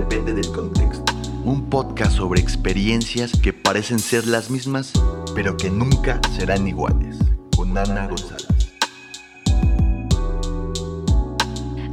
depende del contexto. Un podcast sobre experiencias que parecen ser las mismas, pero que nunca serán iguales. Con Ana González.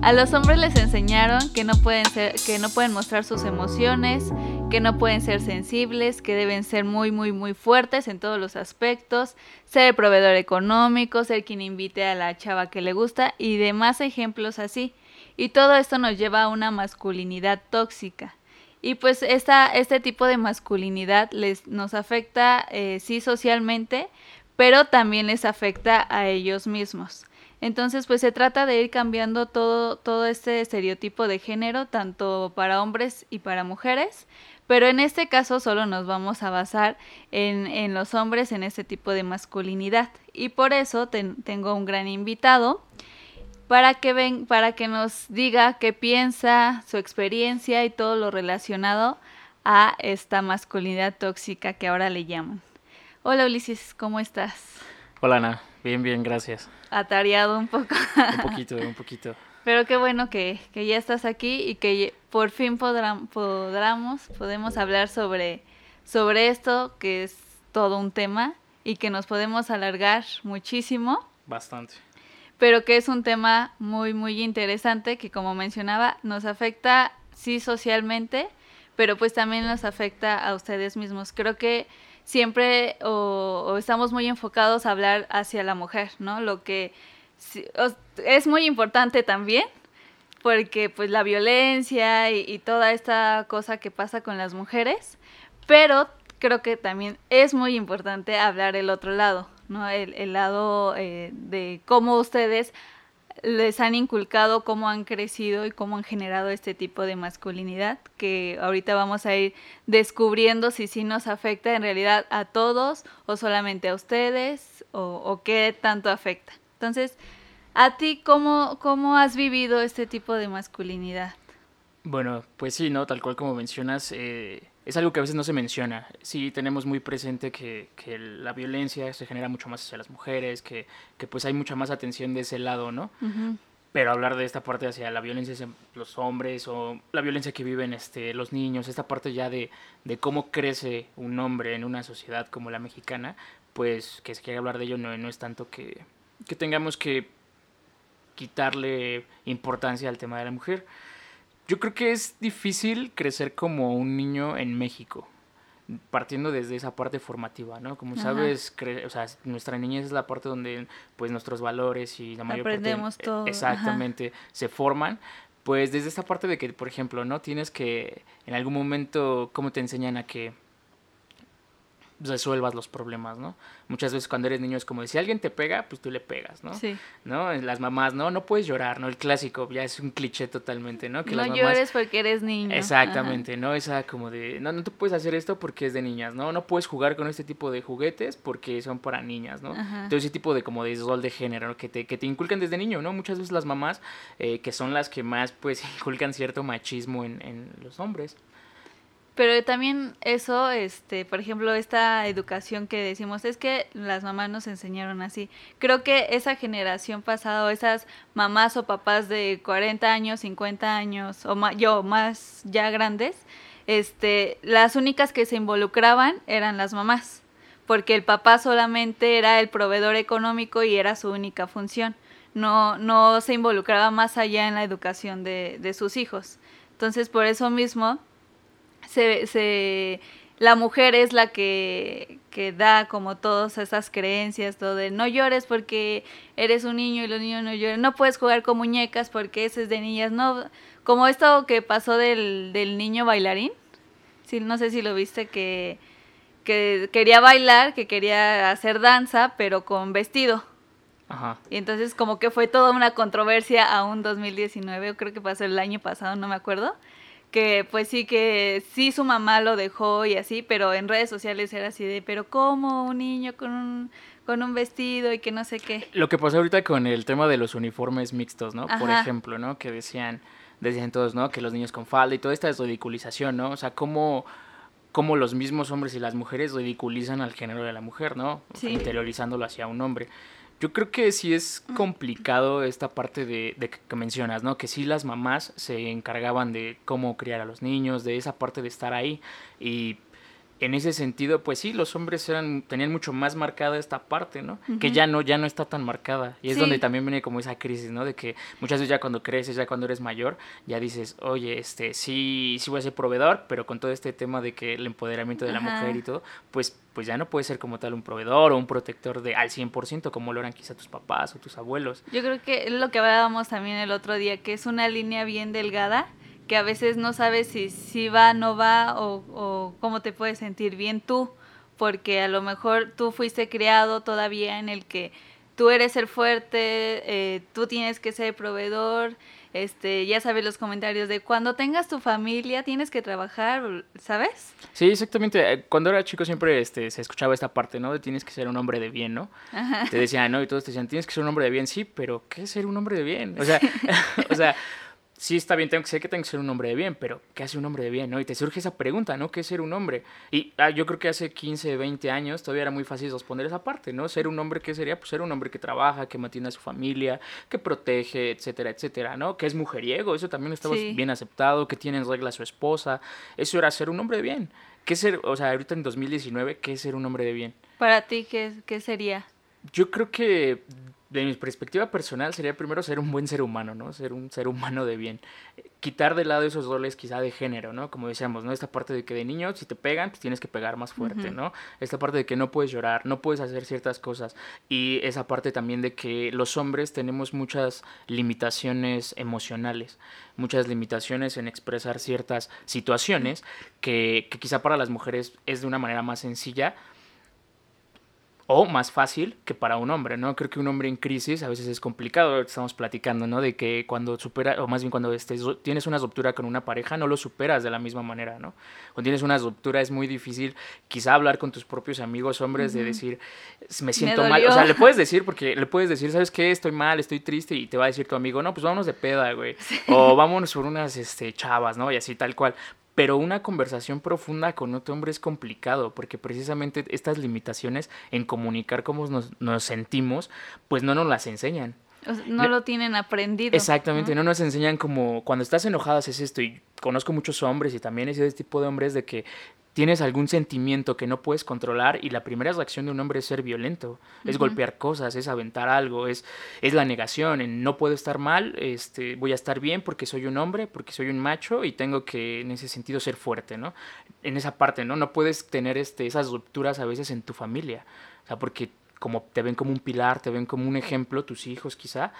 A los hombres les enseñaron que no pueden ser, que no pueden mostrar sus emociones, que no pueden ser sensibles, que deben ser muy, muy, muy fuertes en todos los aspectos, ser el proveedor económico, ser quien invite a la chava que le gusta y demás ejemplos así. Y todo esto nos lleva a una masculinidad tóxica. Y pues esta, este tipo de masculinidad les, nos afecta, eh, sí, socialmente, pero también les afecta a ellos mismos. Entonces, pues se trata de ir cambiando todo, todo este estereotipo de género, tanto para hombres y para mujeres, pero en este caso solo nos vamos a basar en, en los hombres, en este tipo de masculinidad. Y por eso tengo un gran invitado para que, ven, para que nos diga qué piensa, su experiencia y todo lo relacionado a esta masculinidad tóxica que ahora le llaman. Hola Ulises, ¿cómo estás? Hola Ana, bien, bien, gracias. Atareado un poco. un poquito, un poquito. Pero qué bueno que, que ya estás aquí y que por fin podrán, podamos, podemos hablar sobre, sobre esto, que es todo un tema y que nos podemos alargar muchísimo. Bastante. Pero que es un tema muy, muy interesante que como mencionaba, nos afecta sí socialmente, pero pues también nos afecta a ustedes mismos. Creo que siempre o, estamos muy enfocados a hablar hacia la mujer, ¿no? Lo que es muy importante también porque pues la violencia y, toda esta cosa que pasa con las mujeres, pero creo que también es muy importante hablar el otro lado, ¿no? El, lado eh, de cómo ustedes les han inculcado, cómo han crecido y cómo han generado este tipo de masculinidad, que ahorita vamos a ir descubriendo si sí nos afecta en realidad a todos o solamente a ustedes o, o qué tanto afecta. Entonces, ¿a ti cómo, cómo has vivido este tipo de masculinidad? Bueno, pues sí, ¿no? Tal cual como mencionas, eh, es algo que a veces no se menciona. Sí, tenemos muy presente que, que, la violencia se genera mucho más hacia las mujeres, que, que pues hay mucha más atención de ese lado, ¿no? Pero hablar de esta parte hacia la violencia hacia los hombres o la violencia que viven este, los niños, esta parte ya de, de cómo crece un hombre en una sociedad como la mexicana, pues que se quiere hablar de ello no, no es tanto que, que tengamos que quitarle importancia al tema de la mujer. Yo creo que es difícil crecer como un niño en México, partiendo desde esa parte formativa, ¿no? Como sabes, o sea, nuestra niñez es la parte donde pues nuestros valores y la mayor Aprendemos parte, todo. exactamente se forman. Pues desde esta parte de que, por ejemplo, ¿no? Tienes que en algún momento, ¿cómo te enseñan a que resuelvas los problemas, ¿no? Muchas veces cuando eres niño es como, si alguien te pega, pues tú le pegas, ¿no? Sí. ¿No? Las mamás, no, no puedes llorar, ¿no? El clásico, ya es un cliché totalmente, ¿no? Que no llores porque eres niño. Exactamente, ¿no? Esa como de, no, no te puedes hacer esto porque es de niñas, ¿no? No puedes jugar con este tipo de juguetes porque son para niñas, ¿no? Entonces ese tipo de como de rol de género que te, que te inculcan desde niño, ¿no? Muchas veces las mamás, eh, que son las que más, pues, inculcan cierto machismo en, en los hombres. Pero también eso, este, por ejemplo, esta educación que decimos, es que las mamás nos enseñaron así. Creo que esa generación pasada, esas mamás o papás de 40 años, 50 años, o más, yo, más ya grandes, este, las únicas que se involucraban eran las mamás, porque el papá solamente era el proveedor económico y era su única función. No, no se involucraba más allá en la educación de, de sus hijos. Entonces, por eso mismo, se, se, la mujer es la que, que da como todas esas creencias, todo de no llores porque eres un niño y los niños no lloran, no puedes jugar con muñecas porque ese es de niñas, no, como esto que pasó del, del niño bailarín, sí, no sé si lo viste que, que quería bailar, que quería hacer danza, pero con vestido. Ajá. Y entonces como que fue toda una controversia a un 2019, creo que pasó el año pasado, no me acuerdo, que pues sí que sí su mamá lo dejó y así, pero en redes sociales era así de, pero ¿cómo un niño con un, con un vestido y que no sé qué? Lo que pasó ahorita con el tema de los uniformes mixtos, ¿no? Por ejemplo, ¿no? Que decían, decían todos, ¿no? Que los niños con falda y toda esta ridiculización, ¿no? O sea, cómo, cómo los mismos hombres y las mujeres ridiculizan al género de la mujer, ¿no? Sí. Interiorizándolo hacia un hombre. Yo creo que sí es complicado esta parte de, de que, que mencionas, ¿no? Que sí las mamás se encargaban de cómo criar a los niños, de esa parte de estar ahí y en ese sentido, pues sí, los hombres eran, tenían mucho más marcada esta parte, ¿no? Que ya no, ya no está tan marcada. Y es Sí. donde también viene como esa crisis, ¿no? De que muchas veces ya cuando creces, ya cuando eres mayor, ya dices, oye, este, sí, sí voy a ser proveedor, pero con todo este tema de que el empoderamiento de la Ajá. mujer y todo, pues, pues ya no puedes ser como tal un proveedor o un protector de al 100% como lo eran quizá tus papás o tus abuelos. Yo creo que es lo que hablábamos también el otro día, que es una línea bien delgada, que a veces no sabes si, si va, no va, o, o cómo te puedes sentir bien tú, porque a lo mejor tú fuiste criado todavía en el que tú eres el fuerte, eh, tú tienes que ser proveedor, este, ya sabes los comentarios de cuando tengas tu familia tienes que trabajar, ¿sabes? Sí, exactamente. Eh, Cuando era chico siempre este, se escuchaba esta parte, ¿no? De tienes que ser un hombre de bien, ¿no? Te decían, ¿no? Y todos te decían, tienes que ser un hombre de bien. Sí, pero ¿qué es ser un hombre de bien? O sea, o sea, sí está bien, tengo que sé que tengo que ser un hombre de bien, pero ¿qué hace un hombre de bien, no? Y te surge esa pregunta, ¿no? ¿Qué es ser un hombre? Y ah, yo creo que hace 15, 20 años todavía era muy fácil responder esa parte, ¿no? Ser un hombre, ¿qué sería? Pues ser un hombre que trabaja, que mantiene a su familia, que protege, etcétera, etcétera, ¿no? Que es mujeriego, eso también estaba Sí. bien aceptado, que tiene en regla a su esposa. Eso era ser un hombre de bien. ¿Qué ser, o sea, ahorita en 2019, qué es ser un hombre de bien? Para ti, ¿qué, qué sería? Yo creo que de mi perspectiva personal sería primero ser un buen ser humano, ¿no? Ser un ser humano de bien. Quitar de lado esos roles quizá de género, ¿no? Como decíamos, ¿no? Esta parte de que de niño si te pegan, pues tienes que pegar más fuerte. ¿no? Esta parte de que no puedes llorar, no puedes hacer ciertas cosas. Y esa parte también de que los hombres tenemos muchas limitaciones emocionales, muchas limitaciones en expresar ciertas situaciones que, que quizá para las mujeres es de una manera más sencilla, o más fácil que para un hombre, ¿no? Creo que un hombre en crisis a veces es complicado, estamos platicando, ¿no? De que cuando supera, o más bien cuando estés, tienes una ruptura con una pareja, no lo superas de la misma manera, ¿no? Cuando tienes una ruptura es muy difícil quizá hablar con tus propios amigos hombres de decir, me siento mal, o sea, le puedes decir, porque le puedes decir, ¿sabes qué? Estoy mal, estoy triste, y te va a decir tu amigo, no, pues vámonos de peda, güey, o vámonos por unas, este, chavas, ¿no? Y así tal cual. Pero una conversación profunda con otro hombre es complicado, porque precisamente estas limitaciones en comunicar cómo nos, nos sentimos, pues no nos las enseñan. O sea, no lo tienen aprendido. Exactamente, ¿no? no nos enseñan como cuando estás enojado haces esto y conozco muchos hombres y también he sido este tipo de hombres de que tienes algún sentimiento que no puedes controlar y la primera reacción de un hombre es ser violento, es golpear cosas, es aventar algo, es, es la negación, en no puedo estar mal, este, voy a estar bien porque soy un hombre, porque soy un macho y tengo que en ese sentido ser fuerte, ¿no? En esa parte, ¿no? No puedes tener este, esas rupturas a veces en tu familia, o sea, porque como te ven como un pilar, te ven como un ejemplo, tus hijos quizá,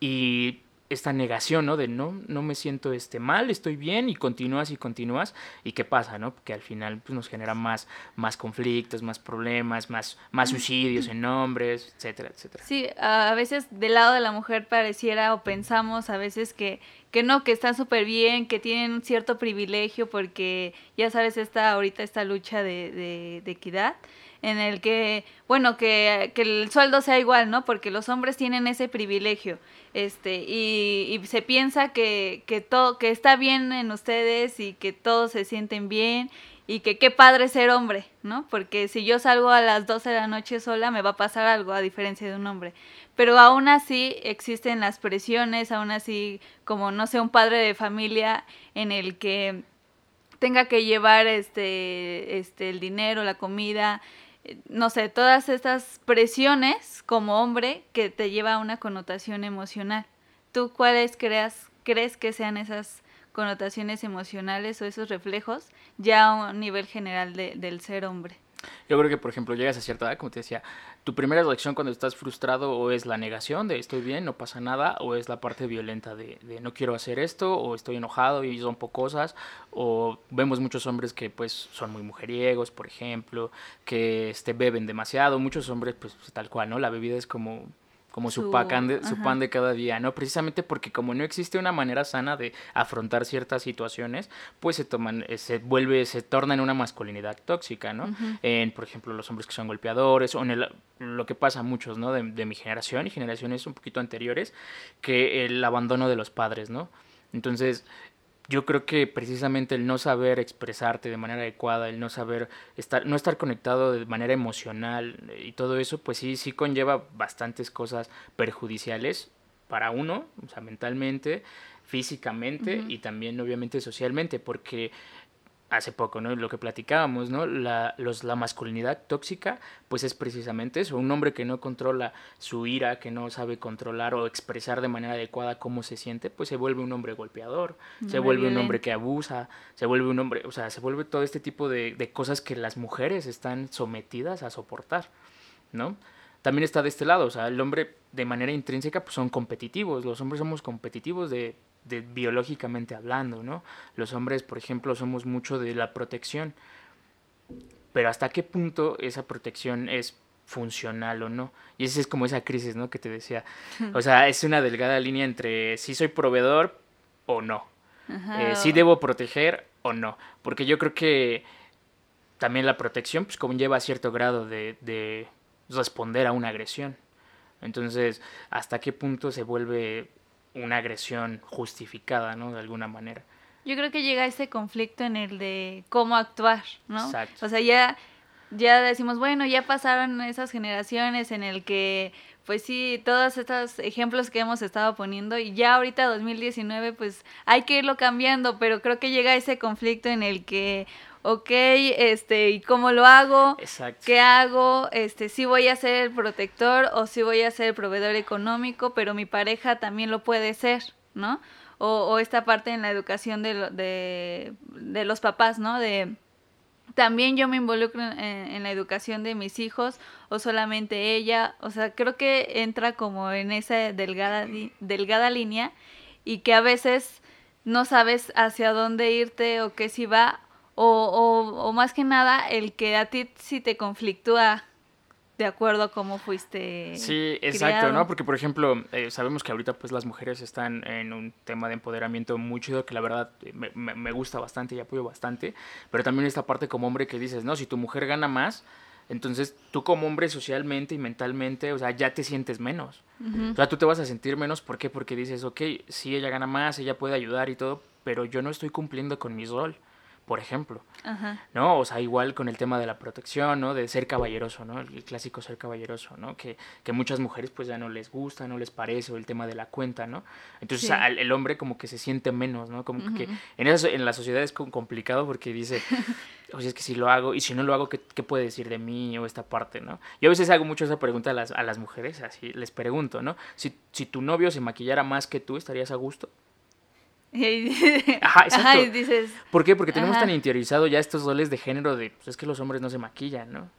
y esta negación, ¿no? De no, no me siento este mal, estoy bien y continúas y continúas y qué pasa, ¿no? Que al final pues, nos genera más, más conflictos, más problemas, más, más suicidios en hombres, etcétera, etcétera. Sí, a a veces del lado de la mujer pareciera o pensamos a veces que, que no, que están súper bien, que tienen un cierto privilegio porque ya sabes, esta, ahorita esta lucha de, de, de equidad en el que, bueno, que, que el sueldo sea igual, ¿no? Porque los hombres tienen ese privilegio, este, y, y se piensa que, que todo, que está bien en ustedes y que todos se sienten bien y que qué padre ser hombre, ¿no? Porque si yo salgo a las 12 de la noche sola me va a pasar algo a diferencia de un hombre. Pero aún así existen las presiones, aún así como no sé, un padre de familia en el que tenga que llevar este este el dinero, la comida, no sé, todas estas presiones como hombre que te lleva a una connotación emocional. ¿Tú cuáles creas crees que sean esas connotaciones emocionales o esos reflejos ya a un nivel general de- del ser hombre? Yo creo que, por ejemplo, llegas a cierta edad, como te decía, tu primera reacción cuando estás frustrado o es la negación de estoy bien, no pasa nada, o es la parte violenta de, de no quiero hacer esto, o estoy enojado y rompo cosas, o vemos muchos hombres que pues son muy mujeriegos, por ejemplo, que este, beben demasiado, muchos hombres pues tal cual, ¿no? La bebida es como como su, Su- pan de, su ajá. pan de cada día, ¿no? Precisamente porque como no existe una manera sana de afrontar ciertas situaciones, pues se toman, eh, se vuelve, se torna en una masculinidad tóxica, ¿no? En, por ejemplo, los hombres que son golpeadores, o en el- lo que pasa a muchos, ¿no? De, de mi generación y generaciones un poquito anteriores, que el abandono de los padres, ¿no? Entonces, yo creo que precisamente el no saber expresarte de manera adecuada, el no saber estar, no estar conectado de manera emocional eh, y todo eso, pues sí, sí conlleva bastantes cosas perjudiciales para uno, o sea, mentalmente, físicamente y también obviamente socialmente, porque hace poco, ¿no? Lo que platicábamos, ¿no? La, los, la masculinidad tóxica, pues es precisamente eso, un hombre que no controla su ira, que no sabe controlar o expresar de manera adecuada cómo se siente, pues se vuelve un hombre golpeador, se vuelve un hombre que abusa, se vuelve un hombre, o sea, se vuelve todo este tipo de, de cosas que las mujeres están sometidas a soportar, ¿no? También está de este lado, o sea, el hombre de manera intrínseca pues son competitivos, los hombres somos competitivos de de, biológicamente hablando, ¿no? Los hombres, por ejemplo, somos mucho de la protección, pero hasta qué punto esa protección es funcional o no. Y esa es como esa crisis, ¿no? Que te decía. O sea, es una delgada línea entre si soy proveedor o no. Eh, si debo proteger o no. Porque yo creo que también la protección, pues, conlleva cierto grado de, de responder a una agresión. Entonces, ¿hasta qué punto se vuelve una agresión justificada, ¿no? De alguna manera. Yo creo que llega ese conflicto en el de cómo actuar, ¿no? Exacto. O sea, ya, ya decimos, bueno, ya pasaron esas generaciones en el que, pues sí, todos estos ejemplos que hemos estado poniendo y ya ahorita 2019, pues hay que irlo cambiando, pero creo que llega ese conflicto en el que, ok, este, ¿y cómo lo hago? Exacto. ¿Qué hago? Este, si voy a ser el protector o si voy a ser el proveedor económico, pero mi pareja también lo puede ser, ¿no? O, o esta parte en la educación de, de, de, los papás, ¿no? De también yo me involucro en, en, la educación de mis hijos o solamente ella, o sea, creo que entra como en esa delgada, delgada línea y que a veces no sabes hacia dónde irte o qué si va o, o, o, más que nada el que a ti sí te conflictúa de acuerdo a cómo fuiste. Sí, exacto, ¿no? Porque, por ejemplo, eh, sabemos que ahorita pues las mujeres están en un tema de empoderamiento muy chido que la verdad me, me, me gusta bastante y apoyo bastante, pero también esta parte como hombre que dices, no, si tu mujer gana más, entonces tú como hombre socialmente y mentalmente, o sea, ya te sientes menos. Uh -huh. O sea, tú te vas a sentir menos, ¿por qué? Porque dices, ok, sí, ella gana más, ella puede ayudar y todo, pero yo no estoy cumpliendo con mi rol por ejemplo, Ajá. ¿no? O sea, igual con el tema de la protección, ¿no? De ser caballeroso, ¿no? El clásico ser caballeroso, ¿no? Que, que muchas mujeres pues ya no les gusta, no les parece, o el tema de la cuenta, ¿no? Entonces sí. al, el hombre como que se siente menos, ¿no? Como uh -huh. que en, eso, en la sociedad es complicado porque dice, o sea, es que si lo hago, y si no lo hago, ¿qué, ¿qué, puede decir de mí o esta parte, ¿no? Yo a veces hago mucho esa pregunta a las, a las mujeres, así les pregunto, ¿no? Si, si tu novio se maquillara más que tú, ¿estarías a gusto? Ajá, exacto. Ajá, dices, ¿Por qué? Porque tenemos ajá. tan interiorizado ya estos roles de género de, pues es que los hombres no se maquillan, ¿no?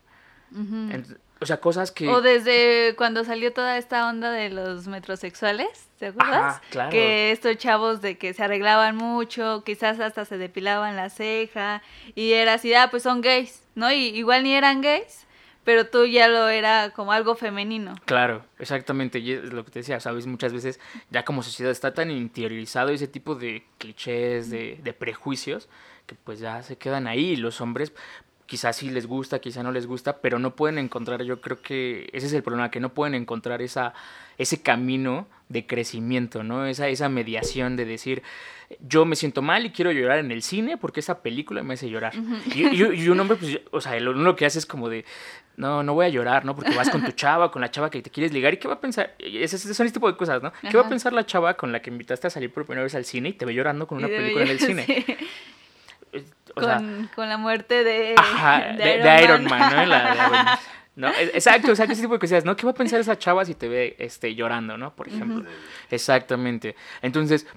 Uh -huh. Entonces, o sea, cosas que... O desde cuando salió toda esta onda de los metrosexuales, ¿te acuerdas? Ajá, claro. Que estos chavos de que se arreglaban mucho, quizás hasta se depilaban la ceja, y era así, ah, pues son gays, ¿no? Y igual ni eran gays, pero tú ya lo era como algo femenino. Claro, exactamente, y es lo que te decía, sabes, muchas veces ya como sociedad está tan interiorizado ese tipo de clichés, de, de prejuicios, que pues ya se quedan ahí y los hombres quizás sí les gusta, quizás no les gusta, pero no pueden encontrar, yo creo que ese es el problema, que no pueden encontrar esa, ese camino de crecimiento, ¿no? Esa, esa mediación de decir, yo me siento mal y quiero llorar en el cine porque esa película me hace llorar. Uh -huh. y, y, y, un hombre, pues, o sea, lo único que hace es como de, no, no voy a llorar, ¿no? Porque vas con tu chava, con la chava que te quieres ligar, ¿y qué va a pensar? Ese, son este tipo de cosas, ¿no? Ajá. ¿Qué va a pensar la chava con la que invitaste a salir por primera vez al cine y te ve llorando con una película en el cine? Sí. O con, sea, con, la muerte de, ajá, de, de, Iron, de Iron Man, Man ¿no? La, la, ¿no? Exacto, exacto, ese tipo de cosas, ¿no? ¿Qué va a pensar esa chava si te ve este, llorando, ¿no? Por ejemplo. Uh -huh. Exactamente. Entonces,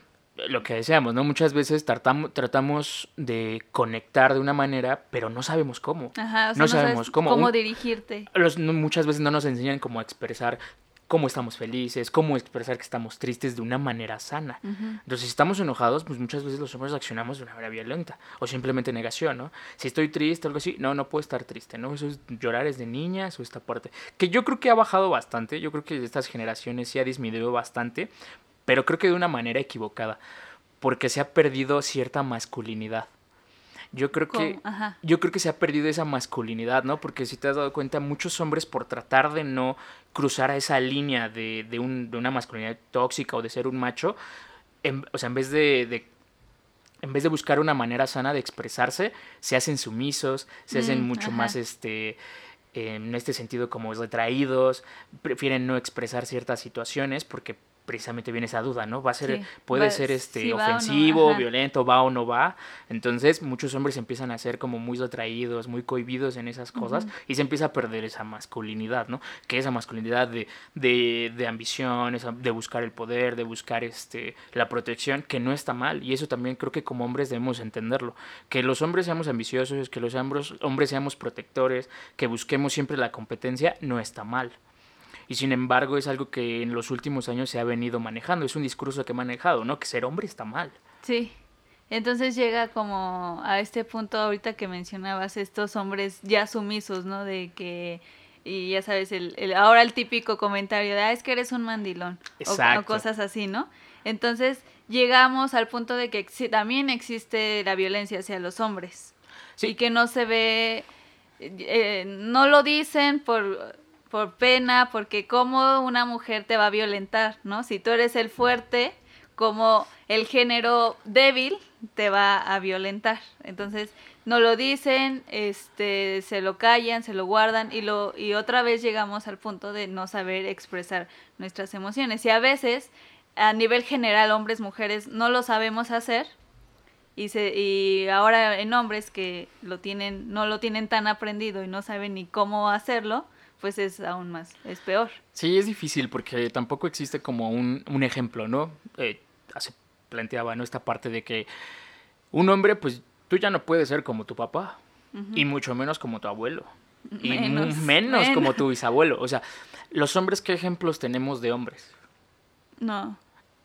lo que decíamos, ¿no? Muchas veces tratamos, tratamos de conectar de una manera, pero no sabemos cómo. Ajá, o sea, no, no, sabemos cómo. Cómo dirigirte. Los, muchas veces no nos enseñan cómo expresar cómo estamos felices, cómo expresar que estamos tristes de una manera sana. Uh -huh. Entonces, si estamos enojados, pues muchas veces los hombres accionamos de una manera violenta o simplemente negación, ¿no? Si estoy triste o algo así, no, no puedo estar triste, ¿no? Eso es llorar es de niñas o esta parte. Que yo creo que ha bajado bastante, yo creo que estas generaciones sí ha disminuido bastante, pero creo que de una manera equivocada, porque se ha perdido cierta masculinidad. Yo creo que yo creo que se ha perdido esa masculinidad, ¿no? Porque si te has dado cuenta, muchos hombres por tratar de no cruzar a esa línea de, de, un, de una masculinidad tóxica o de ser un macho, en, o sea, en vez de, de en vez de buscar una manera sana de expresarse, se hacen sumisos, se hacen Mm, mucho ajá. más, este, en este sentido como retraídos, prefieren no expresar ciertas situaciones porque precisamente viene esa duda, ¿no? Va a ser, Sí, puede va- ser este si no, ofensivo, violento, va o no va. Entonces muchos hombres empiezan a ser como muy retraídos, muy cohibidos en esas cosas y se empieza a perder esa masculinidad, ¿no? Que esa masculinidad de, de, de ambición, esa- de buscar el poder, de buscar este la protección, que no está mal. Y eso también creo que como hombres debemos entenderlo. Que los hombres seamos ambiciosos, que los hombres, hombres seamos protectores, que busquemos siempre la competencia, no está mal. Y sin embargo es algo que en los últimos años se ha venido manejando, es un discurso que he manejado, ¿no? Que ser hombre está mal. Sí. Entonces llega como a este punto ahorita que mencionabas estos hombres ya sumisos, ¿no? De que y ya sabes el, el- ahora el típico comentario de ah, es que eres un mandilón o- o, cosas así, ¿no? Entonces llegamos al punto de que también existe la violencia hacia los hombres Sí. y que no se ve eh, no lo dicen por por pena, porque cómo una mujer te va a violentar, ¿no? Si tú eres el fuerte, como el género débil te va a violentar. Entonces, no lo dicen, este, se lo callan, se lo guardan y lo y otra vez llegamos al punto de no saber expresar nuestras emociones. Y a veces, a nivel general, hombres, mujeres, no lo sabemos hacer. Y, se, y ahora en hombres que lo tienen, no lo tienen tan aprendido y no saben ni cómo hacerlo, pues es aún más, es peor. Sí, es difícil porque tampoco existe como un, un ejemplo, ¿no? Eh, se planteaba, ¿no? Esta parte de que un hombre, pues tú ya no puedes ser como tu papá y mucho menos como tu abuelo. Y menos. como tu bisabuelo. O sea, los hombres, ¿qué ejemplos tenemos de hombres? No.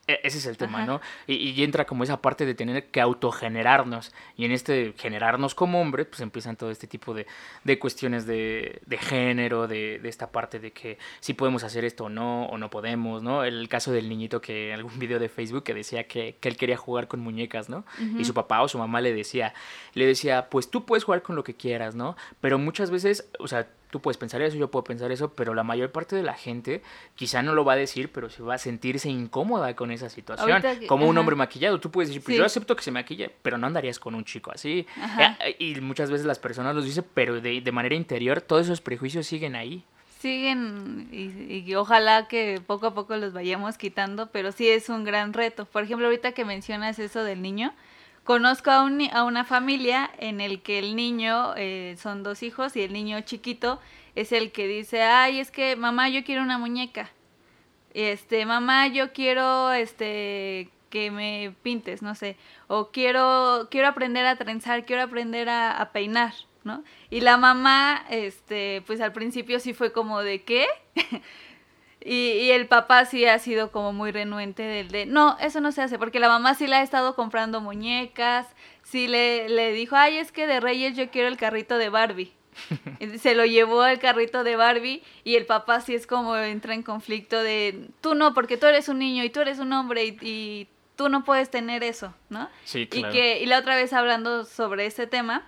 E- Ese es el tema, Ajá. ¿no? Y, y entra como esa parte de tener que autogenerarnos. Y en este generarnos como hombres, pues empiezan todo este tipo de, de cuestiones de, de género, de, de esta parte de que si podemos hacer esto o no, o no podemos, ¿no? El caso del niñito que en algún video de Facebook que decía que, que él quería jugar con muñecas, ¿no? Y su papá o su mamá le decía, le decía, pues tú puedes jugar con lo que quieras, ¿no? Pero muchas veces, o sea, tú puedes pensar eso, yo puedo pensar eso, pero la mayor parte de la gente quizá no lo va a decir, pero se va a sentirse incómoda con esa situación. Que- Como un hombre maquillado, tú puedes decir, pues Sí. yo acepto que se maquille, pero no andarías con un chico así. Ajá. Eh, Y muchas veces las personas los dicen, pero de, de manera interior todos esos prejuicios siguen ahí. Siguen y, y ojalá que poco a poco los vayamos quitando, pero sí es un gran reto. Por ejemplo, ahorita que mencionas eso del niño, conozco a, una familia en el que el niño, eh, son dos hijos y el niño chiquito es el que dice, ay, es que mamá, yo quiero una muñeca. Este, mamá, yo quiero, este, que me pintes, no sé, o quiero, quiero aprender a trenzar, quiero aprender a, a peinar, ¿no? Y la mamá, este, pues al principio sí fue como de ¿qué? y, y el papá sí ha sido como muy renuente del de, no, eso no se hace, porque la mamá sí le ha estado comprando muñecas, sí le, le dijo, ay, es que de Reyes yo quiero el carrito de Barbie. Y Se lo llevó al carrito de Barbie y el papá sí es como entra en conflicto de, tú no, porque tú eres un niño y tú eres un hombre y, y tú no puedes tener eso, ¿no? Sí, Y claro. que y la otra vez hablando sobre ese tema,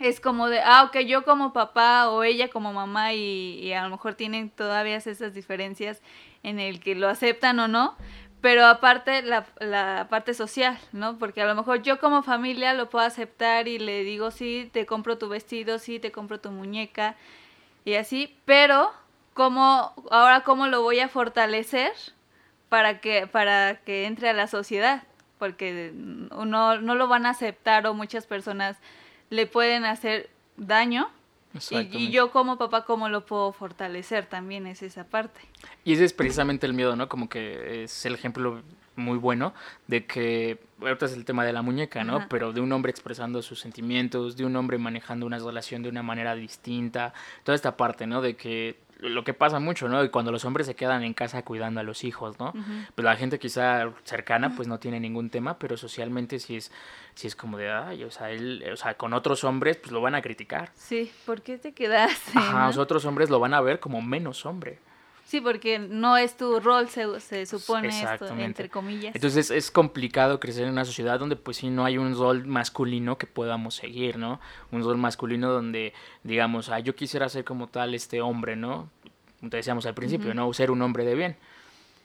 es como de, ah, ok, yo como papá o ella como mamá y, a lo mejor tienen todavía esas diferencias en el que lo aceptan o no, pero aparte la, la parte social, ¿no? Porque a lo mejor yo como familia lo puedo aceptar y le digo, sí, te compro tu vestido, sí, te compro tu muñeca y así, pero ¿cómo, ahora cómo lo voy a fortalecer para que, para que entre a la sociedad? Porque no, no lo van a aceptar o muchas personas le pueden hacer daño. Y, yo como papá, ¿cómo lo puedo fortalecer? También es esa parte. Y ese es precisamente el miedo, ¿no? Como que es el ejemplo muy bueno de que, ahorita es el tema de la muñeca, ¿no? Ajá. Pero de un hombre expresando sus sentimientos, de un hombre manejando una relación de una manera distinta, toda esta parte, ¿no? De que lo que pasa mucho, ¿no? Y cuando los hombres se quedan en casa cuidando a los hijos, ¿no? Pues la gente quizá cercana pues no tiene ningún tema, pero socialmente sí es, sí es como de, ay, o sea, él, o sea, con otros hombres pues lo van a criticar. Sí, ¿por qué te quedaste? Ajá, no? los otros hombres lo van a ver como menos hombre. Sí, porque no es tu rol, se, se supone esto, entre comillas. Entonces es complicado crecer en una sociedad donde pues sí no hay un rol masculino que podamos seguir, ¿no? Un rol masculino donde digamos, ah, yo quisiera ser como tal este hombre, ¿no? Te decíamos al principio, ¿no? Ser un hombre de bien.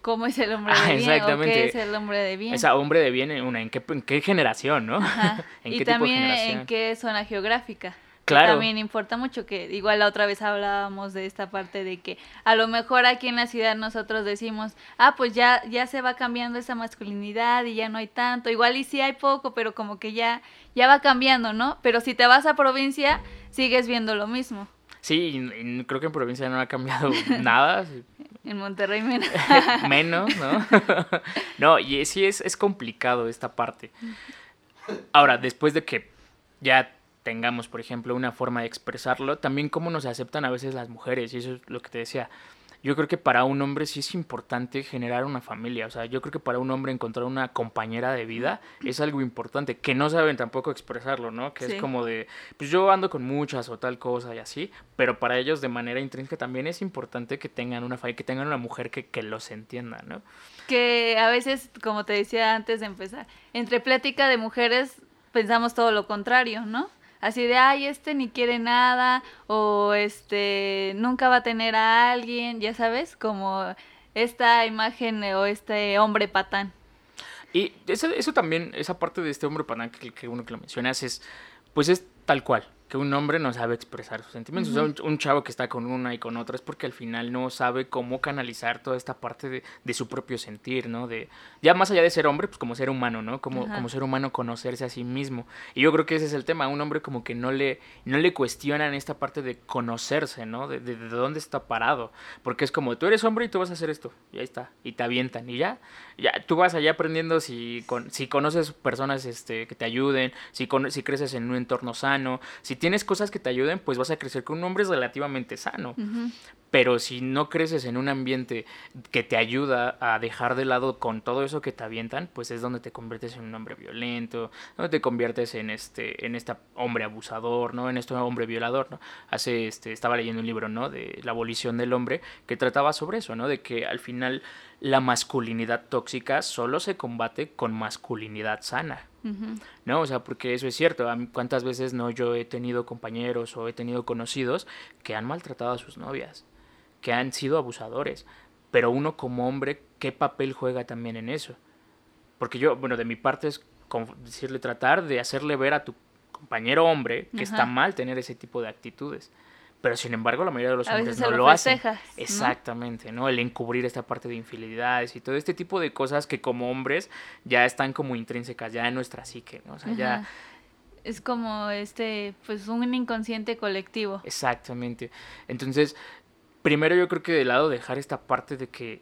cómo es el hombre de Ah, bien o exactamente. qué es el hombre de bien. O sea, hombre de bien, en, una, ¿en, qué, en qué generación, no? ¿En y qué tipo de también generación? en qué zona geográfica. Que Claro. También importa mucho que igual la otra vez hablábamos de esta parte de que a lo mejor aquí en la ciudad nosotros decimos, ah, pues ya ya se va cambiando esa masculinidad y ya no hay tanto. Igual y sí hay poco, pero como que ya ya va cambiando, ¿no? Pero si te vas a provincia sigues viendo lo mismo. Sí, y- y creo que en provincia no ha cambiado nada, En Monterrey menos. menos, ¿no? no, y sí es, es complicado esta parte. Ahora, después de que ya tengamos, por ejemplo, una forma de expresarlo, también cómo nos aceptan a veces las mujeres, y eso es lo que te decía. Yo creo que para un hombre sí es importante generar una familia, o sea, yo creo que para un hombre encontrar una compañera de vida es algo importante, que no saben tampoco expresarlo, ¿no? Que Sí. es como de, pues yo ando con muchas o tal cosa y así, pero para ellos de manera intrínseca también es importante que tengan una familia, que tengan una mujer que, que los entienda, ¿no? que a veces, como te decía antes de empezar, entre plática de mujeres pensamos todo lo contrario, ¿no? Así de, ay, este ni quiere nada, o este, nunca va a tener a alguien, ya sabes, como esta imagen eh, o este hombre patán. Y eso, eso también, esa parte de este hombre panán que, que uno que lo mencionas es, pues es tal cual, que un hombre no sabe expresar sus sentimientos. O sea, un, un chavo que está con una y con otra es porque al final no sabe cómo canalizar toda esta parte de, de su propio sentir, ¿no? De, ya más allá de ser hombre, pues como ser humano, ¿no? Como, como ser humano conocerse a sí mismo. Y yo creo que ese es el tema, un hombre como que no le, no le cuestionan esta parte de conocerse, ¿no? De, de, de dónde está parado. Porque es como, tú eres hombre y tú vas a hacer esto, y ahí está, y te avientan, y ya, ya tú vas allá aprendiendo si, con, si conoces personas este, que te ayuden, si, con- si creces en un entorno sano, si tienes cosas que te ayuden, pues vas a crecer con un hombre relativamente sano. Pero si no creces en un ambiente que te ayuda a dejar de lado con todo eso que te avientan, pues es donde te conviertes en un hombre violento, donde te conviertes en este, en este hombre abusador, ¿no? En este hombre violador, ¿no? Hace, este, estaba leyendo un libro, ¿no? De la abolición del hombre, que trataba sobre eso, ¿no? De que al final la masculinidad tóxica solo se combate con masculinidad sana. ¿no? O sea, porque eso es cierto. ¿Cuántas veces no yo he tenido compañeros o he tenido conocidos que han maltratado a sus novias, que han sido abusadores? Pero uno como hombre, ¿qué papel juega también en eso? Porque yo, bueno, de mi parte es decirle, tratar de hacerle ver a tu compañero hombre que está mal tener ese tipo de actitudes. Pero sin embargo, la mayoría de los A hombres no lo lo hacen. festejas, ¿no? Exactamente, ¿no? El encubrir esta parte de infidelidades y todo este tipo de cosas que como hombres ya están como intrínsecas, ya en nuestra psique, ¿no? O sea, ya. Es como este, pues un inconsciente colectivo. Exactamente. Entonces, primero yo creo que de lado dejar esta parte de que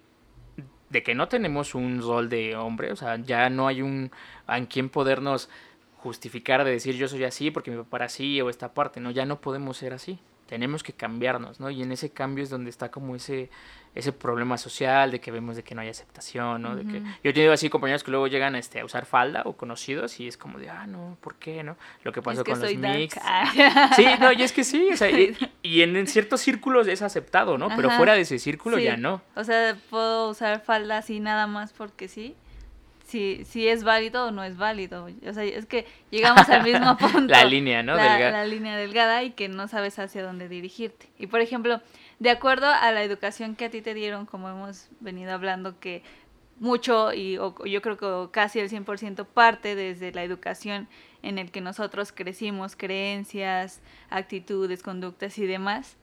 de que no tenemos un rol de hombre, o sea, ya no hay un en quien podernos justificar de decir yo soy así porque mi papá era así o esta parte, no, ya no podemos ser así. Tenemos que cambiarnos, ¿no? Y en ese cambio es donde está como ese ese problema social de que vemos de que no hay aceptación, ¿no? De que yo he tenido así compañeros que luego llegan este, a usar falda o conocidos y es como de, ah, no, ¿por qué, no? Lo que pasó es que con los mix. Ah. Sí, no, y es que sí, o sea, y, y en, en ciertos círculos es aceptado, ¿no? Pero Ajá. fuera de ese círculo Sí. ya no. O sea, puedo usar falda así nada más porque sí. Si, si es válido o no es válido. O sea, es que llegamos al mismo punto. La línea, ¿no? La, línea delgada y que no sabes hacia dónde dirigirte. Y por ejemplo, de acuerdo a la educación que a ti te dieron, como hemos venido hablando, que mucho y o- yo creo que casi el 100% parte desde la educación en el que nosotros crecimos, creencias, actitudes, conductas y demás.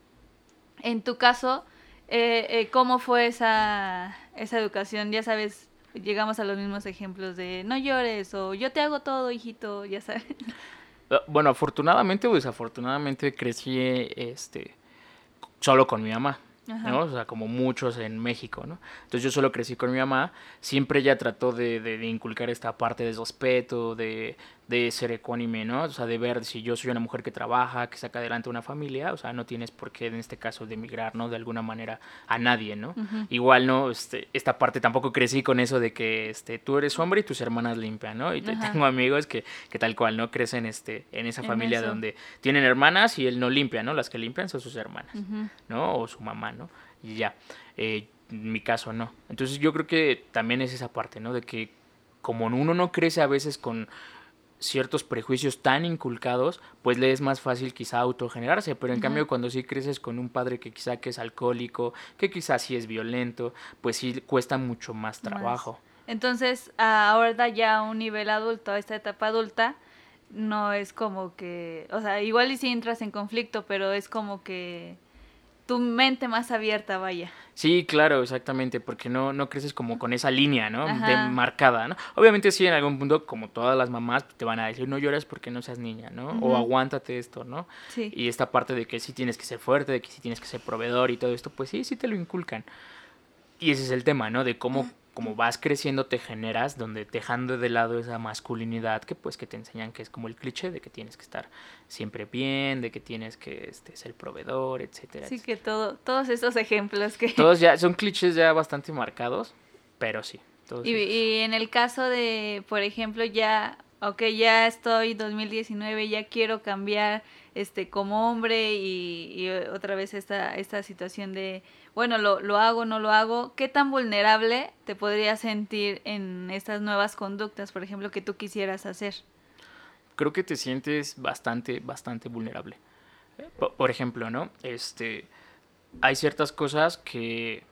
En tu caso, eh, eh, ¿cómo fue esa, esa educación? Ya sabes, llegamos a los mismos ejemplos de no llores o yo te hago todo, hijito, ya sabes. Eh, Bueno, afortunadamente o desafortunadamente crecí este solo con mi mamá. Ajá. ¿no? O sea, como muchos en México, ¿no? Entonces yo solo crecí con mi mamá, siempre ella trató de, de- de inculcar esta parte de respeto, de, de ser ecuánime, ¿no? O sea, de ver si yo soy una mujer que trabaja, que saca adelante una familia, o sea, no tienes por qué en este caso de emigrar, ¿no? De alguna manera a nadie, ¿no? Igual, ¿no? Este, esta parte tampoco crecí con eso de que este, tú eres hombre y tus hermanas limpian, ¿no? Y te- tengo amigos que, que tal cual, ¿no? Crecen este, en esa En familia eso. donde tienen hermanas y él no limpia, ¿no? Las que limpian son sus hermanas. ¿no? O su mamá, ¿no? Y ya. Eh, en mi caso, no. Entonces yo creo que también es esa parte, ¿no? De que como uno no crece a veces con ciertos prejuicios tan inculcados, pues le es más fácil quizá autogenerarse, pero en cambio cuando sí creces con un padre que quizá que es alcohólico, que quizá sí es violento, pues sí cuesta mucho más trabajo. Entonces, ahora ya a un nivel adulto, a esta etapa adulta, no es como que, o sea, igual y si entras en conflicto, pero es como que tu mente más abierta, vaya. Sí, claro, exactamente, porque no, no creces como con esa línea, ¿no? De marcada, ¿no? Obviamente sí, en algún punto, como todas las mamás, te van a decir, no llores porque no seas niña, ¿no? O aguántate esto, ¿no? Sí. Y esta parte de que sí tienes que ser fuerte, de que sí tienes que ser proveedor y todo esto, pues sí, sí te lo inculcan. Y ese es el tema, ¿no? De cómo como vas creciendo te generas donde dejando de lado esa masculinidad que pues que te enseñan que es como el cliché de que tienes que estar siempre bien, de que tienes que este, ser proveedor, etcétera. Sí, que todo, todos esos ejemplos que... Todos ya son clichés ya bastante marcados, pero sí. y, y en el caso de, por ejemplo, ya, ok, ya estoy 2019, ya quiero cambiar este como hombre y, y otra vez esta, esta situación de bueno, lo, lo hago, no lo hago, ¿qué tan vulnerable te podrías sentir en estas nuevas conductas, por ejemplo, que tú quisieras hacer? Creo que te sientes bastante, bastante vulnerable. Por, ejemplo, ¿no? Este, hay ciertas cosas que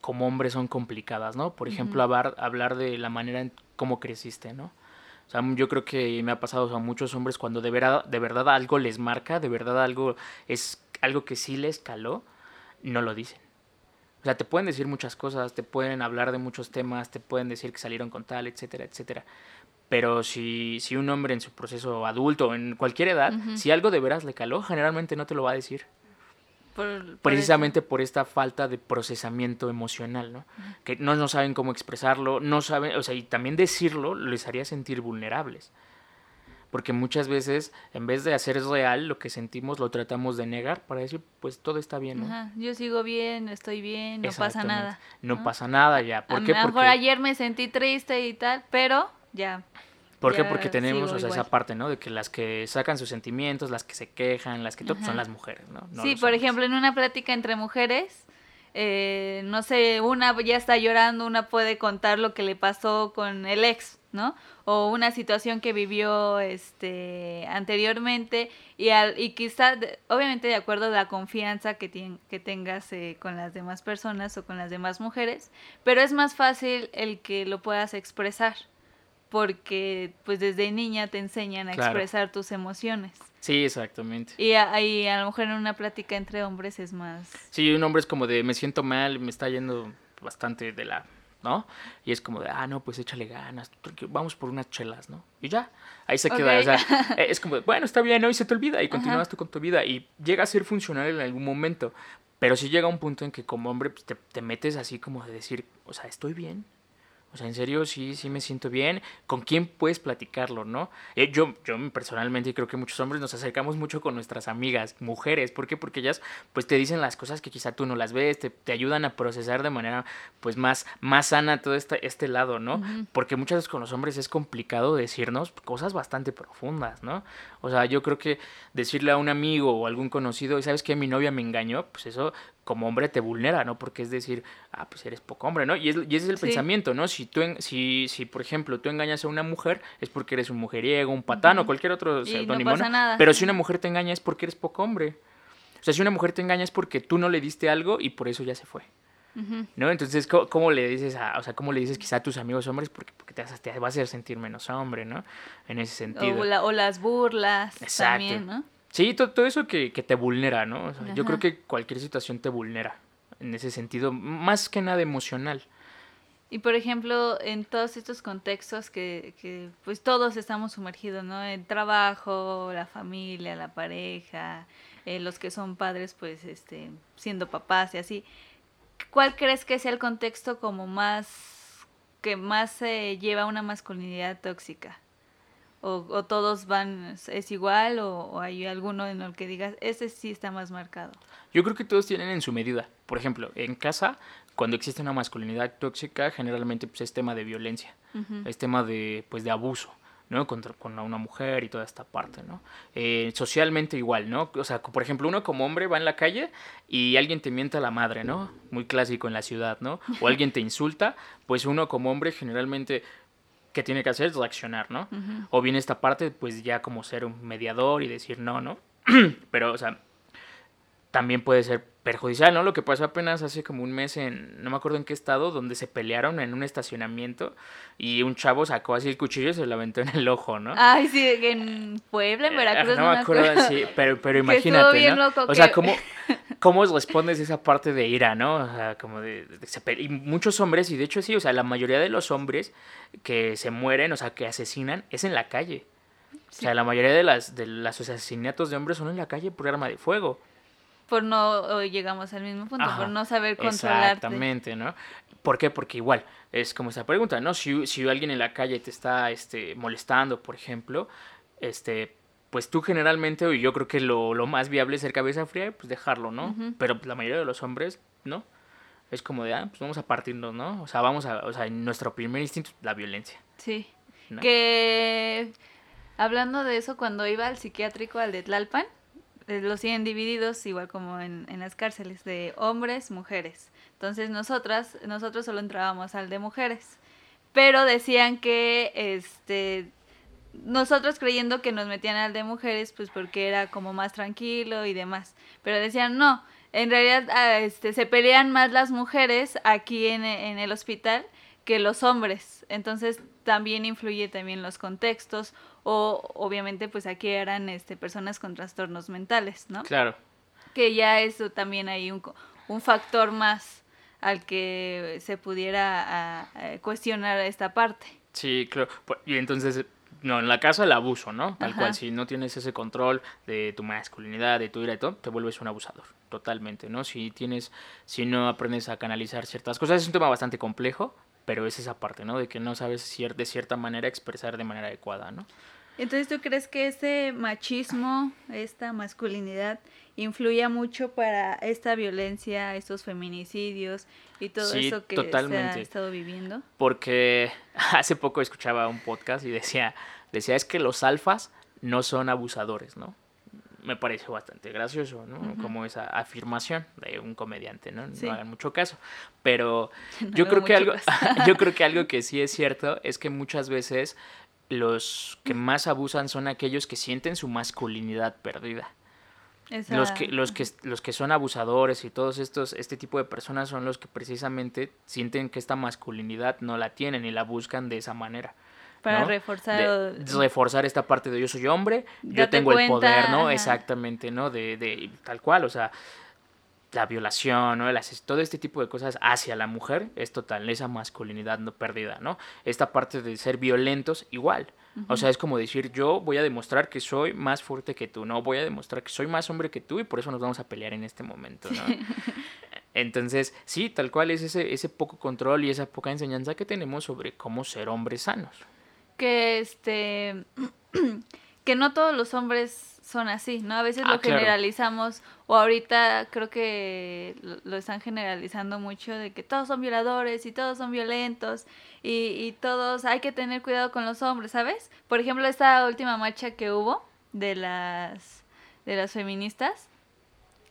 como hombre son complicadas, ¿no? Por ejemplo, hablar, hablar de la manera en cómo creciste, ¿no? O sea, yo creo que me ha pasado a muchos hombres cuando de verdad, de verdad algo les marca, de verdad algo es algo que sí les caló, no lo dicen. O sea, te pueden decir muchas cosas, te pueden hablar de muchos temas, te pueden decir que salieron con tal, etcétera, etcétera. Pero si, si un hombre en su proceso adulto, en cualquier edad, si algo de veras le caló, generalmente no te lo va a decir. Precisamente por esta falta de procesamiento emocional, ¿no? Que no, no saben cómo expresarlo, no saben, o sea, y también decirlo les haría sentir vulnerables porque muchas veces en vez de hacer real lo que sentimos lo tratamos de negar para decir pues todo está bien Ajá, yo sigo bien estoy bien no pasa nada no, pasa nada ya ¿por a mejor ayer me sentí triste y tal pero ya ¿Por qué? Porque tenemos o sea, esa parte, ¿no? De que las que sacan sus sentimientos, las que se quejan, las que todo, son las mujeres, ¿no? sí, por ejemplo, en una plática entre mujeres, eh, no sé, una ya está llorando, una puede contar lo que le pasó con el ex, ¿no? O una situación que vivió este anteriormente y al y quizá obviamente de acuerdo a la confianza que, que tengas eh, con las demás personas o con las demás mujeres, pero es más fácil el que lo puedas expresar porque pues desde niña te enseñan a expresar tus emociones. Sí, exactamente. Y a, a lo mejor en una plática entre hombres es más... Sí, un hombre es como de me siento mal, me está yendo bastante de la ¿no? Y es como de, ah, no, pues échale ganas, vamos por unas chelas, ¿no? Y ya, ahí se queda, o sea, eh, es como, bueno, está bien, ¿no? Y se te olvida y continúas tú con tu vida y llega a ser funcional en algún momento, pero sí llega un punto en que como hombre pues, te, te metes así como de decir, o sea, estoy bien, o sea, en serio, sí, sí me siento bien. ¿Con quién puedes platicarlo, no? Eh, yo, yo personalmente creo que muchos hombres nos acercamos mucho con nuestras amigas, mujeres. ¿Por qué? Porque ellas, pues, te dicen las cosas que quizá tú no las ves, te, te ayudan a procesar de manera, pues, más, más sana todo este, este lado, ¿no? Porque muchas veces con los hombres es complicado decirnos cosas bastante profundas, ¿no? O sea, yo creo que decirle a un amigo o algún conocido, ¿sabes qué? Mi novia me engañó, pues eso como hombre te vulnera, ¿no? Porque es decir, ah, pues eres poco hombre, ¿no? Y, es, y ese es el pensamiento, ¿no? Si tú, si, si, por ejemplo, tú engañas a una mujer, es porque eres un mujeriego, un patán o cualquier otro seudónimo, no, pasa nada. Pero si una mujer te engaña es porque eres poco hombre. O sea, si una mujer te engaña es porque tú no le diste algo y por eso ya se fue. ¿No? Entonces, ¿cómo, le dices a, o sea, cómo le dices quizá a tus amigos hombres? Porque, porque te, vas, te va a hacer sentir menos hombre, ¿no? En ese sentido. O, las burlas también, ¿no? Sí, todo, eso que, te vulnera, ¿no? yo creo que cualquier situación te vulnera en ese sentido, más que nada emocional. Y por ejemplo, en todos estos contextos que, que pues todos estamos sumergidos, ¿no? El trabajo, la familia, la pareja, eh, los que son padres, pues este, siendo papás y así. ¿Cuál crees que sea el contexto como más que más se lleva una masculinidad tóxica? O, todos van, es igual o, hay alguno en el que digas, ese sí está más marcado? Yo creo que todos tienen en su medida. Por ejemplo, en casa, cuando existe una masculinidad tóxica, generalmente pues, es tema de violencia, es tema de, pues, de abuso. ¿no? Contra, con una mujer y toda esta parte, ¿no? Eh, socialmente igual, ¿no? O sea, por ejemplo, uno como hombre va en la calle y alguien te mienta a la madre, ¿no? Muy clásico en la ciudad, ¿no? O alguien te insulta, pues uno como hombre generalmente que tiene que hacer es reaccionar, ¿no? O bien esta parte, pues ya como ser un mediador y decir no, ¿no? Pero, o sea, también puede ser perjudicial, ¿no? Lo que pasó apenas hace como un mes en, no me acuerdo en qué estado, donde se pelearon en un estacionamiento y un chavo sacó así el cuchillo y se lo aventó en el ojo, ¿no? Ay, sí, en Puebla, en Eh, Veracruz. no me acuerdo, sí, pero, pero imagínate, bien ¿no? loco O sea, ¿cómo, ¿cómo respondes esa parte de ira, no? O sea, como de, se Y muchos hombres, y de hecho sí, o sea, la mayoría de los hombres que se mueren, o sea, que asesinan, es en la calle. O sea, la mayoría de las de los asesinatos de hombres son en la calle por arma de fuego. Por no, llegamos al mismo punto, Ajá, por no saber controlarte. Exactamente, ¿no? ¿Por qué? Porque igual, es como esa pregunta, ¿no? Si, si alguien en la calle te está este, molestando, por ejemplo, este, pues tú generalmente, o yo creo que lo, lo más viable es ser cabeza fría, pues dejarlo, ¿no? Pero la mayoría de los hombres, ¿no? Es como de, ah, pues vamos a partirnos, ¿no? O sea, vamos a, o sea, nuestro primer instinto es la violencia. Sí. ¿no? Que hablando de eso, cuando iba al psiquiátrico, al de Tlalpan, los tienen divididos, igual como en, en las cárceles, de hombres, mujeres. Entonces nosotras, nosotros solo entrábamos al de mujeres. Pero decían que este nosotros creyendo que nos metían al de mujeres, pues porque era como más tranquilo y demás. Pero decían, no, en realidad ah, este, se pelean más las mujeres aquí en, en el hospital que los hombres. Entonces también influye también los contextos o obviamente pues aquí eran este, personas con trastornos mentales, ¿no? Claro. Que ya eso también hay un, un factor más al que se pudiera ah, eh, cuestionar esta parte. Sí, claro. Pu- Y entonces, no, en la casa el abuso, ¿no? Tal Ajá. cual, si no tienes ese control de tu masculinidad, de tu ira y todo, te vuelves un abusador, totalmente, ¿no? Si tienes, si no aprendes a canalizar ciertas cosas, es un tema bastante complejo, pero es esa parte, ¿no? De que no sabes cier- de cierta manera expresar de manera adecuada, ¿no? Entonces, ¿tú crees que ese machismo, esta masculinidad, influye mucho para esta violencia, estos feminicidios y todo Sí, eso que se ha totalmente. estado viviendo? Porque hace poco escuchaba un podcast y decía, decía, es que los alfas no son abusadores, ¿no? Me pareció bastante gracioso, ¿no? Como esa afirmación de un comediante, ¿no? Sí. No hagan mucho caso. Pero No yo creo que algo, yo creo que algo que sí es cierto es que muchas veces los que más abusan son aquellos que sienten su masculinidad perdida. Esa- Los que, los que, los que son abusadores y todos estos, este tipo de personas son los que precisamente sienten que esta masculinidad no la tienen y la buscan de esa manera. para ¿no? reforzar De- reforzar esta parte de yo soy hombre, yo tengo el poder, ¿no? ajá. Exactamente, ¿no? De, de tal cual, o sea, la violación, ¿no? El todo este tipo de cosas hacia la mujer es total, esa masculinidad no perdida, ¿no? Esta parte de ser violentos, igual. O sea, es como decir, yo voy a demostrar que soy más fuerte que tú, no voy a demostrar que soy más hombre que tú y por eso nos vamos a pelear en este momento, ¿no? Entonces, sí, tal cual es ese, ese poco control y esa poca enseñanza que tenemos sobre cómo ser hombres sanos. que este que no todos los hombres son así, ¿no? A veces Ah, lo claro. generalizamos o ahorita creo que lo, lo están generalizando mucho de que todos son violadores y todos son violentos y, y todos hay que tener cuidado con los hombres, ¿sabes? Por ejemplo, esta última marcha que hubo de las de las feministas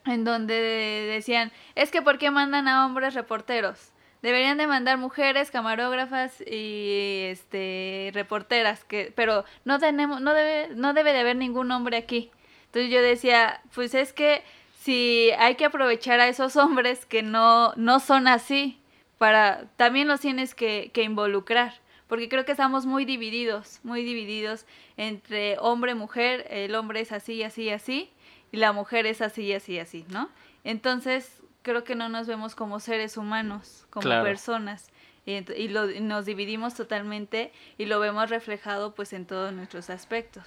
en donde decían, es que ¿por qué mandan a hombres reporteros? Deberían de mandar mujeres, camarógrafas y este reporteras, que, pero no tenemos, no debe, no debe de haber ningún hombre aquí. Entonces yo decía, pues es que si hay que aprovechar a esos hombres que no, no son así, para, también los tienes que, que involucrar. Porque creo que estamos muy divididos, muy divididos entre hombre, mujer, el hombre es así, así, así, y la mujer es así, así, así, ¿no? Entonces, creo que no nos vemos como seres humanos, como Claro. personas. Y, y lo, y nos dividimos totalmente y lo vemos reflejado pues en todos nuestros aspectos.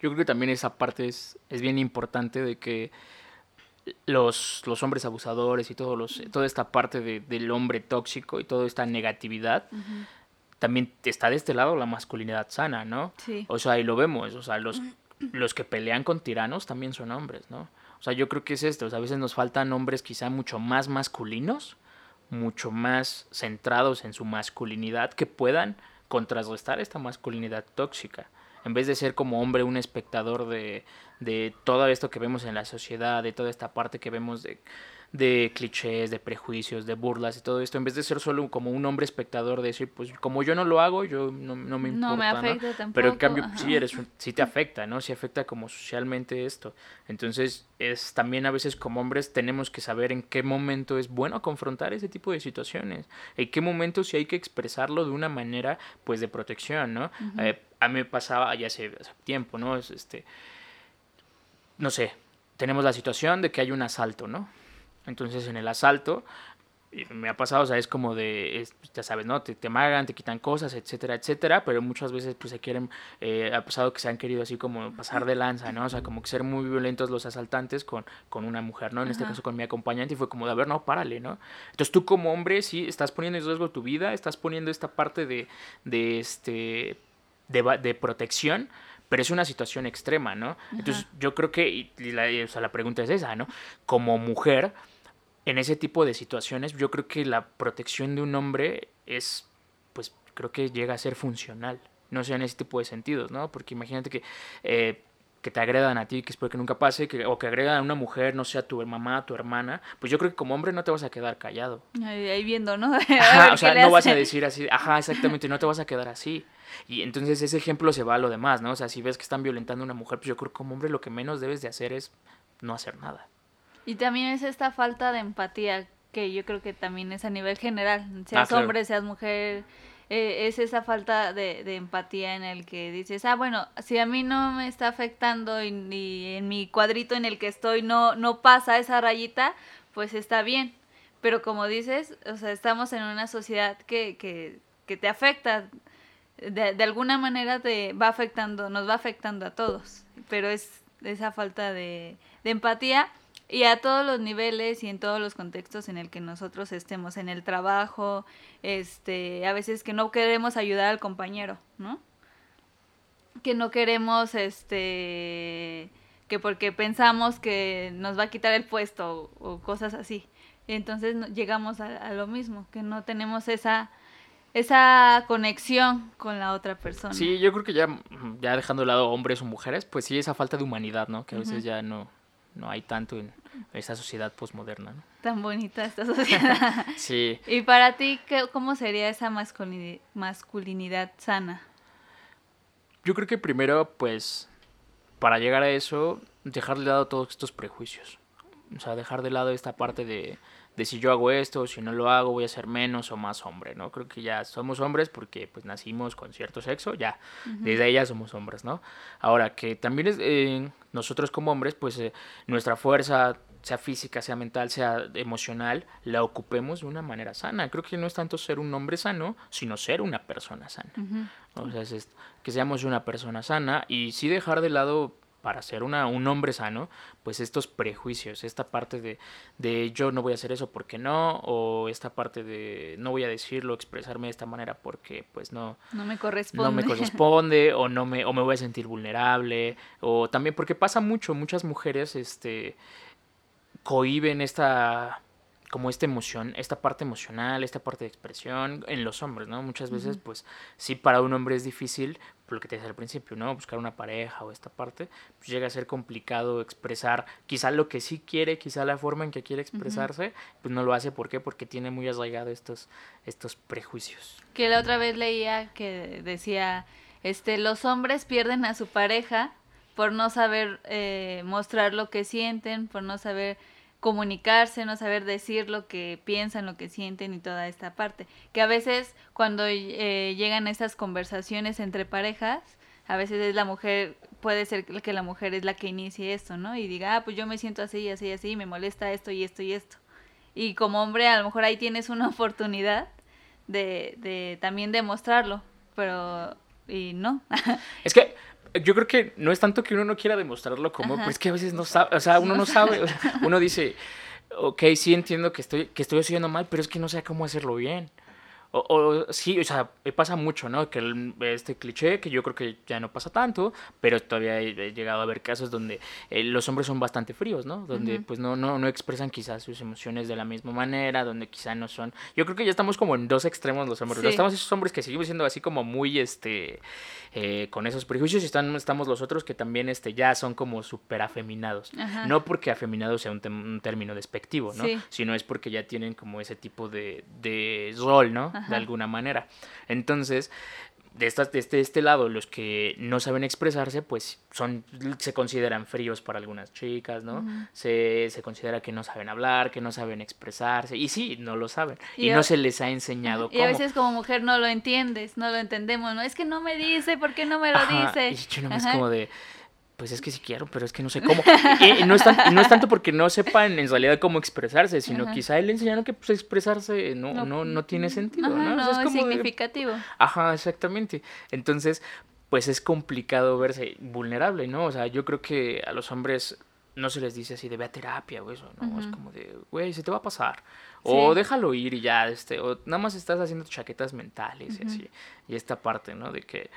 Yo creo que también esa parte es, es bien importante de que los, los hombres abusadores y todos los, toda esta parte de- del hombre tóxico y toda esta negatividad, también está de este lado la masculinidad sana, ¿no? Sí. O sea, y lo vemos, o sea, los, los que pelean con tiranos también son hombres, ¿no? O sea, yo creo que es esto, o sea, a veces nos faltan hombres quizá mucho más masculinos, mucho más centrados en su masculinidad, que puedan contrarrestar esta masculinidad tóxica. En vez de ser como hombre un espectador de, de todo esto que vemos en la sociedad, de toda esta parte que vemos de, de clichés, de prejuicios, de burlas y todo esto, en vez de ser solo como un hombre espectador, de decir, pues como yo no lo hago, yo no, no me importa. No me afecta tampoco. Pero en cambio, sí, eres sí te afecta, ¿no? Sí afecta como socialmente esto. Entonces, es también a veces como hombres tenemos que saber en qué momento es bueno confrontar ese tipo de situaciones, en qué momento sí hay que expresarlo de una manera, pues, de protección, ¿no? Eh, a mí me pasaba ya hace, hace tiempo, ¿no? Es, este, no sé, tenemos la situación de que hay un asalto, ¿no? Entonces en el asalto me ha pasado, o sea, es como de, ya sabes, ¿no? Te, te magan, te quitan cosas, etcétera, etcétera, pero muchas veces pues se quieren, eh, ha pasado que se han querido así como pasar de lanza, ¿no? O sea, como que ser muy violentos los asaltantes con, con una mujer, ¿no? En este caso con mi acompañante y fue como de, a ver, no, párale, ¿no? Entonces tú como hombre sí estás poniendo en riesgo tu vida, estás poniendo esta parte de, de este, de, de protección, pero es una situación extrema, ¿no? Entonces yo creo que, y la, o sea, la pregunta es esa, ¿no? Como mujer en ese tipo de situaciones, yo creo que la protección de un hombre es, pues, creo que llega a ser funcional. No sé, en ese tipo de sentidos, ¿no? Porque imagínate que, eh, que te agredan a ti, que espero que nunca pase, que, o que agredan a una mujer, no sé, a tu mamá, tu hermana, pues yo creo que como hombre no te vas a quedar callado. Ahí, viendo, ¿no? Ajá, o sea, no vas a decir así, ajá, exactamente, no te vas a quedar así. Y entonces ese ejemplo se va a lo demás, ¿no? O sea, si ves que están violentando a una mujer, pues yo creo que como hombre lo que menos debes de hacer es no hacer nada. Y también es esta falta de empatía que yo creo que también es a nivel general, seas ah, hombre, seas mujer, eh, es esa falta de, de, empatía en el que dices, ah, bueno, si a mí no me está afectando y, y, en mi cuadrito en el que estoy no, no pasa esa rayita, pues está bien. Pero como dices, o sea, estamos en una sociedad que, que, que te afecta, de, de alguna manera te va afectando, nos va afectando a todos, pero es esa falta de, de empatía y a todos los niveles y en todos los contextos en el que nosotros estemos, en el trabajo, este, a veces que no queremos ayudar al compañero, ¿no? Que no queremos, este, que porque pensamos que nos va a quitar el puesto o, cosas así. Entonces llegamos a, lo mismo, que no tenemos esa esa conexión con la otra persona. Sí, yo creo que ya, ya dejando de lado hombres o mujeres, pues sí, esa falta de humanidad, ¿no? Que a veces ya no, no hay tanto en esta sociedad posmoderna. ¿no? Tan bonita esta sociedad. sí. ¿Y para ti qué, cómo sería esa masculinidad, sana? Yo creo que primero, pues, para llegar a eso, dejar de lado todos estos prejuicios. O sea, dejar de lado esta parte de, de si yo hago esto o si no lo hago voy a ser menos o más hombre, ¿no? Creo que ya somos hombres porque pues nacimos con cierto sexo, ya, desde ella somos hombres, ¿no? Ahora que también es, eh, nosotros como hombres pues eh, nuestra fuerza, sea física, sea mental, sea emocional, la ocupemos de una manera sana. Creo que no es tanto ser un hombre sano, sino ser una persona sana. O sea, es que seamos una persona sana y sí dejar de lado para ser una, un hombre sano, pues estos prejuicios, esta parte de, de yo no voy a hacer eso porque no, o esta parte de no voy a decirlo, expresarme de esta manera porque pues no, no me corresponde, no me corresponde o no me, o me voy a sentir vulnerable, o también porque pasa mucho, muchas mujeres este cohiben esta como esta emoción, esta parte emocional, esta parte de expresión en los hombres, ¿no? Muchas veces, pues, sí, para un hombre es difícil, por lo que te decía al principio, ¿no? Buscar una pareja o esta parte, pues llega a ser complicado expresar quizá lo que sí quiere, quizá la forma en que quiere expresarse, pues no lo hace, ¿por qué? Porque tiene muy arraigado estos, estos prejuicios. Que la otra vez leía que decía, este, los hombres pierden a su pareja por no saber eh, mostrar lo que sienten, por no saber comunicarse, no saber decir lo que piensan, lo que sienten y toda esta parte. Que a veces cuando eh, llegan estas conversaciones entre parejas, a veces es la mujer, puede ser que la mujer es la que inicie esto, ¿no? Y diga, ah, pues yo me siento así así así, me molesta esto y esto y esto. Y como hombre, a lo mejor ahí tienes una oportunidad de también demostrarlo, pero y no. es que yo creo que no es tanto que uno no quiera demostrarlo como, pues que a veces no sabe, o sea, uno no sabe, uno dice, ok, sí entiendo que estoy, que estoy haciendo mal, pero es que no sé cómo hacerlo bien. O, o, sí, o sea, pasa mucho, ¿no? Que el- este cliché, que yo creo que ya no pasa tanto, pero todavía he, he llegado a ver casos donde eh, los hombres son bastante fríos, ¿no? Donde pues no, no, no expresan quizás sus emociones de la misma manera, donde quizá no son... Yo creo que ya estamos como en dos extremos los hombres. Sí. Estamos esos hombres que seguimos siendo así como muy, este, eh, con esos prejuicios y están, estamos los otros que también, este, ya son como súper afeminados. No porque afeminado sea un, término despectivo, ¿no? Sí. Sino es porque ya tienen como ese tipo de, de rol, ¿no? Ajá. De alguna manera. Entonces, de, estas, de este, este lado, los que no saben expresarse, pues son, se consideran fríos para algunas chicas, ¿no? Se, se considera que no saben hablar, que no saben expresarse. Y sí, no lo saben. Y, no se les ha enseñado Y a cómo. veces como mujer no lo entiendes, no lo entendemos, ¿no? Es que no me dice, ¿por qué no me lo Ajá, dice? Y yo nomás Ajá. como de, pues es que sí quiero, pero es que no sé cómo. Y, y no, es tan- no es tanto porque no sepan en realidad cómo expresarse, sino Ajá. quizá él le enseñaron que pues, expresarse no, no, No. no, tiene sentido, Ajá, ¿no? O no, sea, es es como de- significativo. Ajá, exactamente. Entonces, pues es complicado verse vulnerable, ¿no? O sea, yo creo que a los hombres no se les dice así de ve a terapia o eso, ¿no? Es como de, güey, se te va a pasar. O Sí. déjalo ir y ya, este, o nada más estás haciendo chaquetas mentales y así. Y esta parte, ¿no? De que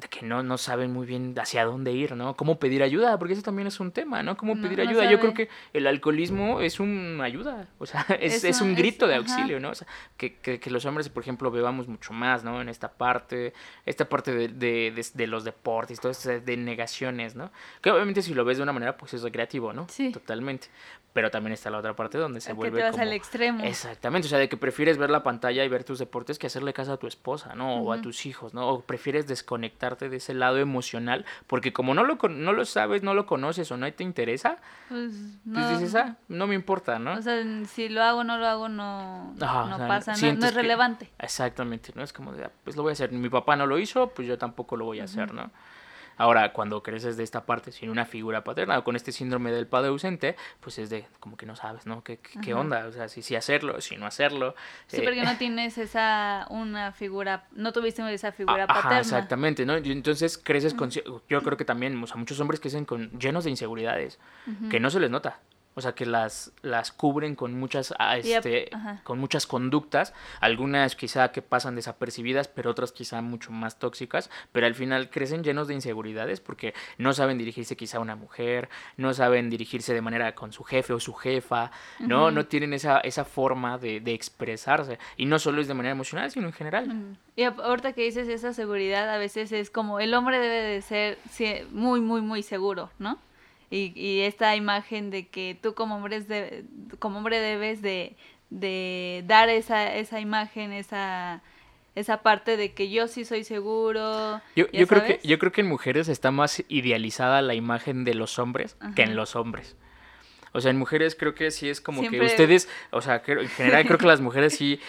de que no, no saben muy bien hacia dónde ir, ¿no? Cómo pedir ayuda, porque eso también es un tema, ¿no? Cómo No, pedir no ayuda. Yo creo que el alcoholismo es una ayuda, o sea, es, Es es un- es- grito de ajá. auxilio, ¿no? O sea, que, que, que los hombres, por ejemplo, bebamos mucho más, ¿no? En esta parte, esta parte de, de, de- de los deportes, todo esto de negaciones, ¿no? Que obviamente si lo ves de una manera, pues es recreativo, ¿no? Sí. Totalmente. Pero también está la otra parte donde se que vuelve te vas como... al extremo. Exactamente, o sea, de que prefieres ver la pantalla y ver tus deportes que hacerle caso a tu esposa, ¿no? O a tus hijos, ¿no? O prefieres desconectarte de ese lado emocional, porque como no lo, con- no lo sabes, no lo conoces o no te interesa, Pues pues no, dices, ah, no me importa, ¿no? o sea, si lo hago o no lo hago, no, Ajá, no o sea, pasa, no- es que- relevante. Exactamente, ¿no? Es como de, ah, pues lo voy a hacer. Mi papá no lo hizo, pues yo tampoco lo voy a hacer. ¿no? Ahora, cuando creces de esta parte sin una figura paterna o con este síndrome del padre ausente, pues es de como que no sabes, ¿no? ¿Qué, qué, onda? O sea, si, si hacerlo, si no hacerlo. Sí, eh, porque no tienes esa, una figura, no tuviste esa figura Ajá, paterna. exactamente, ¿no? Entonces creces con... Yo creo que también, o sea, muchos hombres crecen con, llenos de inseguridades, que no se les nota. O sea, que las, las cubren con muchas, ah, este, con muchas conductas, algunas quizá que pasan desapercibidas, pero otras quizá mucho más tóxicas, pero al final crecen llenos de inseguridades porque no saben dirigirse quizá a una mujer, no saben dirigirse de manera con su jefe o su jefa, ¿no? No tienen esa, esa forma de, de expresarse. Y no solo es de manera emocional, sino en general. Y ahorita que dices esa seguridad, a veces es como el hombre debe de ser muy, muy, muy seguro, ¿no? Y, y esta imagen de que tú como hombre, de- como hombre debes de, de dar esa, esa imagen, esa, esa parte de que yo sí soy seguro. Yo, ¿ya yo creo que, yo creo que en mujeres está más idealizada la imagen de los hombres que en los hombres. O sea, en mujeres creo que sí es como que ustedes, o sea, creo- en general creo que las mujeres sí,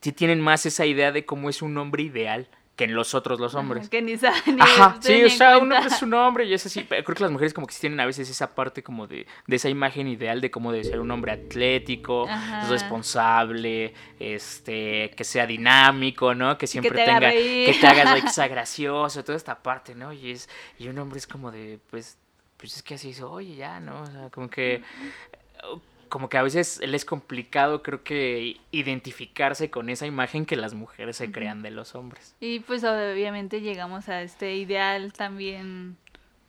sí tienen más esa idea de cómo es un hombre ideal que en los otros los Ajá, hombres. Que ni saben. ni Ajá, sí, o sea, un cuenta. hombre es un hombre y es así. pero Creo que las mujeres como que tienen a veces esa parte como de, de esa imagen ideal de cómo debe ser un hombre atlético, Ajá. responsable, este, que sea dinámico, ¿no? Que siempre te tenga, que te haga reír, que sea gracioso, toda esta parte, ¿no? Y es, y un hombre es como de, pues, pues es que así soy y ya, ¿no? O sea, como que como que a veces él es complicado, creo que identificarse con esa imagen que las mujeres se crean de los hombres. Y pues obviamente llegamos a este ideal también,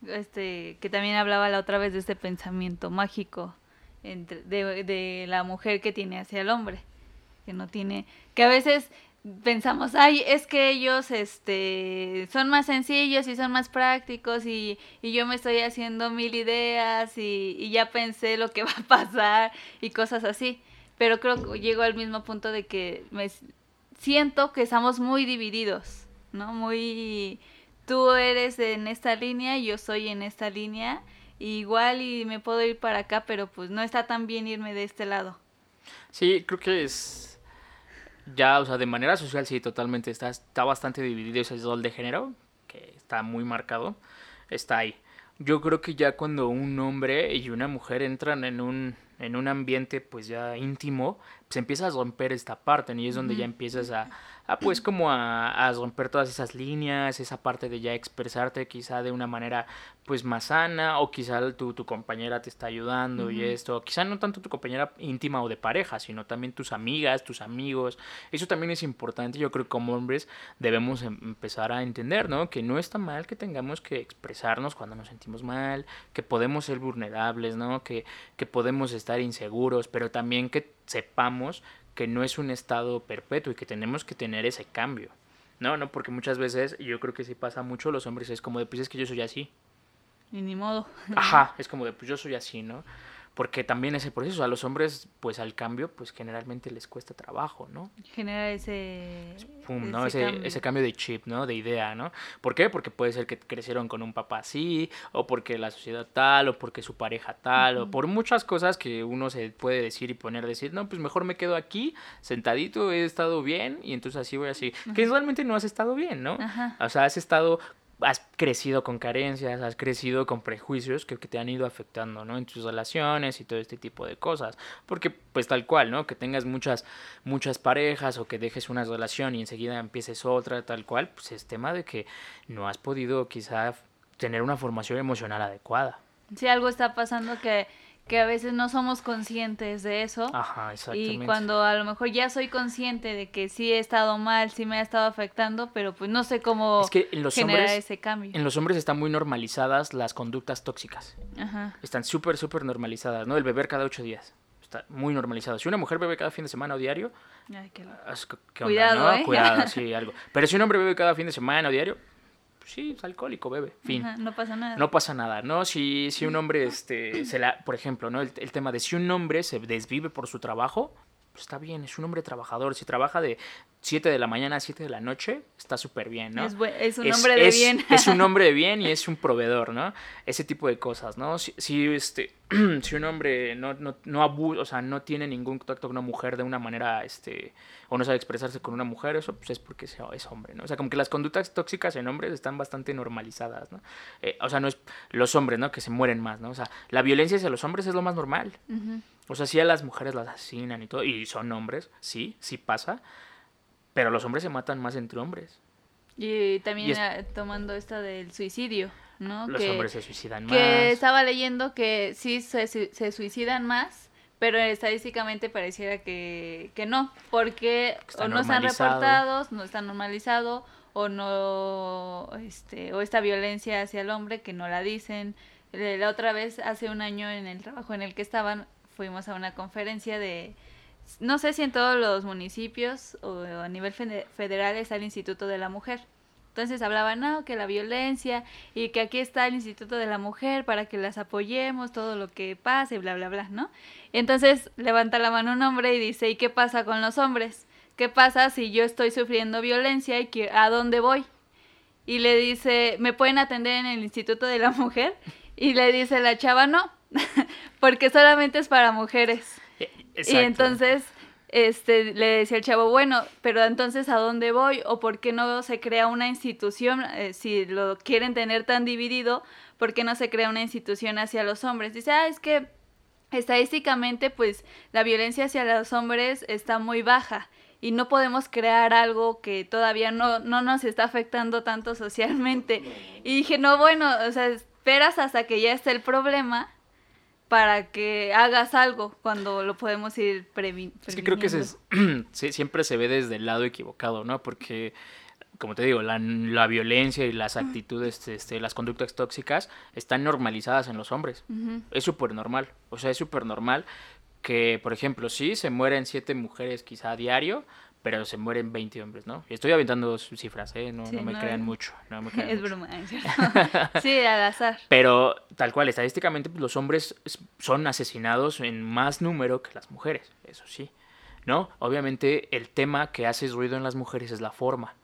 este, que también hablaba la otra vez de este pensamiento mágico entre, de, de la mujer que tiene hacia el hombre, que no tiene, que a veces pensamos, ay, es que ellos este, son más sencillos y son más prácticos y, y yo me estoy haciendo mil ideas y, y ya pensé lo que va a pasar y cosas así. Pero creo que llego al mismo punto de que me siento que estamos muy divididos, ¿no? Muy... Tú eres en esta línea yo soy en esta línea. igual y me puedo ir para acá, pero pues no está tan bien irme de este lado. Sí, creo que es ya, o sea, de manera social sí, totalmente está, está bastante dividido ese rol de género, que está muy marcado, está ahí. Yo creo que ya cuando un hombre y una mujer entran en un, en un ambiente pues ya íntimo, pues empieza a romper esta parte, ¿no? y es donde ya empiezas a pues como a, a, romper todas esas líneas, esa parte de ya expresarte quizá de una manera pues más sana o quizá tu, tu compañera te está ayudando y esto, quizá no tanto tu compañera íntima o de pareja, sino también tus amigas, tus amigos, eso también es importante, yo creo que como hombres debemos em, empezar a entender, ¿no? Que no está mal que tengamos que expresarnos cuando nos sentimos mal, que podemos ser vulnerables, ¿no? Que, que podemos estar inseguros, pero también que sepamos que no es un estado perpetuo y que tenemos que tener ese cambio. No, no, porque muchas veces, yo creo que sí pasa mucho, los hombres es como de, pues es que yo soy así. Y ni modo. Ajá, es como de, pues yo soy así, ¿no? Porque también ese proceso a los hombres pues al cambio pues generalmente les cuesta trabajo no genera ese Pum, ¿no? ese, cambio. ese cambio de chip no de idea no por qué porque puede ser que crecieron con un papá así o porque la sociedad tal o porque su pareja tal o por muchas cosas que uno se puede decir y poner decir no pues mejor me quedo aquí sentadito he estado bien y entonces así voy así que realmente no has estado bien no Ajá. o sea has estado has crecido con carencias, has crecido con prejuicios que, te han ido afectando, ¿no? En tus relaciones y todo este tipo de cosas. Porque, pues tal cual, ¿no? Que tengas muchas, muchas parejas o que dejes una relación y enseguida empieces otra, tal cual, pues es tema de que no has podido quizá tener una formación emocional adecuada. Si algo está pasando que que a veces no somos conscientes de eso. Ajá, exactamente. Y cuando a lo mejor ya soy consciente de que sí he estado mal, sí me ha estado afectando, pero pues no sé cómo es que en los generar hombres, ese cambio. En los hombres están muy normalizadas las conductas tóxicas. Ajá. Están súper, súper normalizadas, ¿no? El beber cada ocho días. Está muy normalizado. Si una mujer bebe cada fin de semana o diario, Ay, qué... ¿qué Cuidado, no? ¿eh? Cuidado, sí, algo. Pero si un hombre bebe cada fin de semana o diario, pues sí, es alcohólico, bebe. Fin. Ajá, no pasa nada. No pasa nada, ¿no? Si, si un hombre, este, se la, por ejemplo, ¿no? El, el, tema de si un hombre se desvive por su trabajo, pues está bien, es un hombre trabajador. Si trabaja de 7 de la mañana a 7 de la noche, está súper bien, ¿no? Es, es, un hombre de es, bien. Es un hombre de bien y es un proveedor, ¿no? Ese tipo de cosas, ¿no? Si, si este, si un hombre no, no, no abusa, o sea, no tiene ningún contacto con una mujer de una manera, este, o no sabe expresarse con una mujer, eso pues es porque es, es hombre, ¿no? O sea, como que las conductas tóxicas en hombres están bastante normalizadas, ¿no? Eh, o sea, no es los hombres, ¿no? Que se mueren más, ¿no? O sea, la violencia hacia los hombres es lo más normal. Uh -huh. O sea, sí a las mujeres las asesinan y todo, y son hombres, sí, sí pasa, pero los hombres se matan más entre hombres. Y también y es... tomando esta del suicidio, ¿no? Los que, hombres se suicidan más. Que estaba leyendo que sí se, se suicidan más, pero estadísticamente pareciera que, que no, porque o no están reportados, no está normalizado, o no, este, o esta violencia hacia el hombre que no la dicen. La otra vez, hace un año en el trabajo en el que estaban, fuimos a una conferencia de, no sé si en todos los municipios o a nivel federal está el Instituto de la Mujer. Entonces hablaban, no, que la violencia y que aquí está el Instituto de la Mujer para que las apoyemos, todo lo que pase, bla, bla, bla, ¿no? Entonces levanta la mano un hombre y dice, ¿y qué pasa con los hombres? ¿Qué pasa si yo estoy sufriendo violencia y a dónde voy? Y le dice, ¿me pueden atender en el Instituto de la Mujer? Y le dice la chava, no, porque solamente es para mujeres. Exacto. Y entonces este, le decía el chavo, bueno, pero entonces ¿a dónde voy? ¿O por qué no se crea una institución? Eh, si lo quieren tener tan dividido, ¿por qué no se crea una institución hacia los hombres? Dice, ah, es que estadísticamente pues la violencia hacia los hombres está muy baja y no podemos crear algo que todavía no, no nos está afectando tanto socialmente. Y dije, no, bueno, o sea, esperas hasta que ya esté el problema para que hagas algo cuando lo podemos ir previniendo. Es que creo que se, siempre se ve desde el lado equivocado, ¿no? Porque, como te digo, la, la violencia y las actitudes, este, las conductas tóxicas están normalizadas en los hombres. Uh -huh. Es súper normal. O sea, es súper normal que, por ejemplo, sí, se mueren siete mujeres quizá a diario, pero se mueren 20 hombres, ¿no? Estoy aventando cifras, ¿eh? No, Sí, no me no, crean mucho. No me crean Es mucho. broma. es cierto. sí, al azar. Pero tal cual, estadísticamente pues, los hombres son asesinados en más número que las mujeres, eso sí. ¿No? Obviamente el tema que hace ruido en las mujeres es la forma.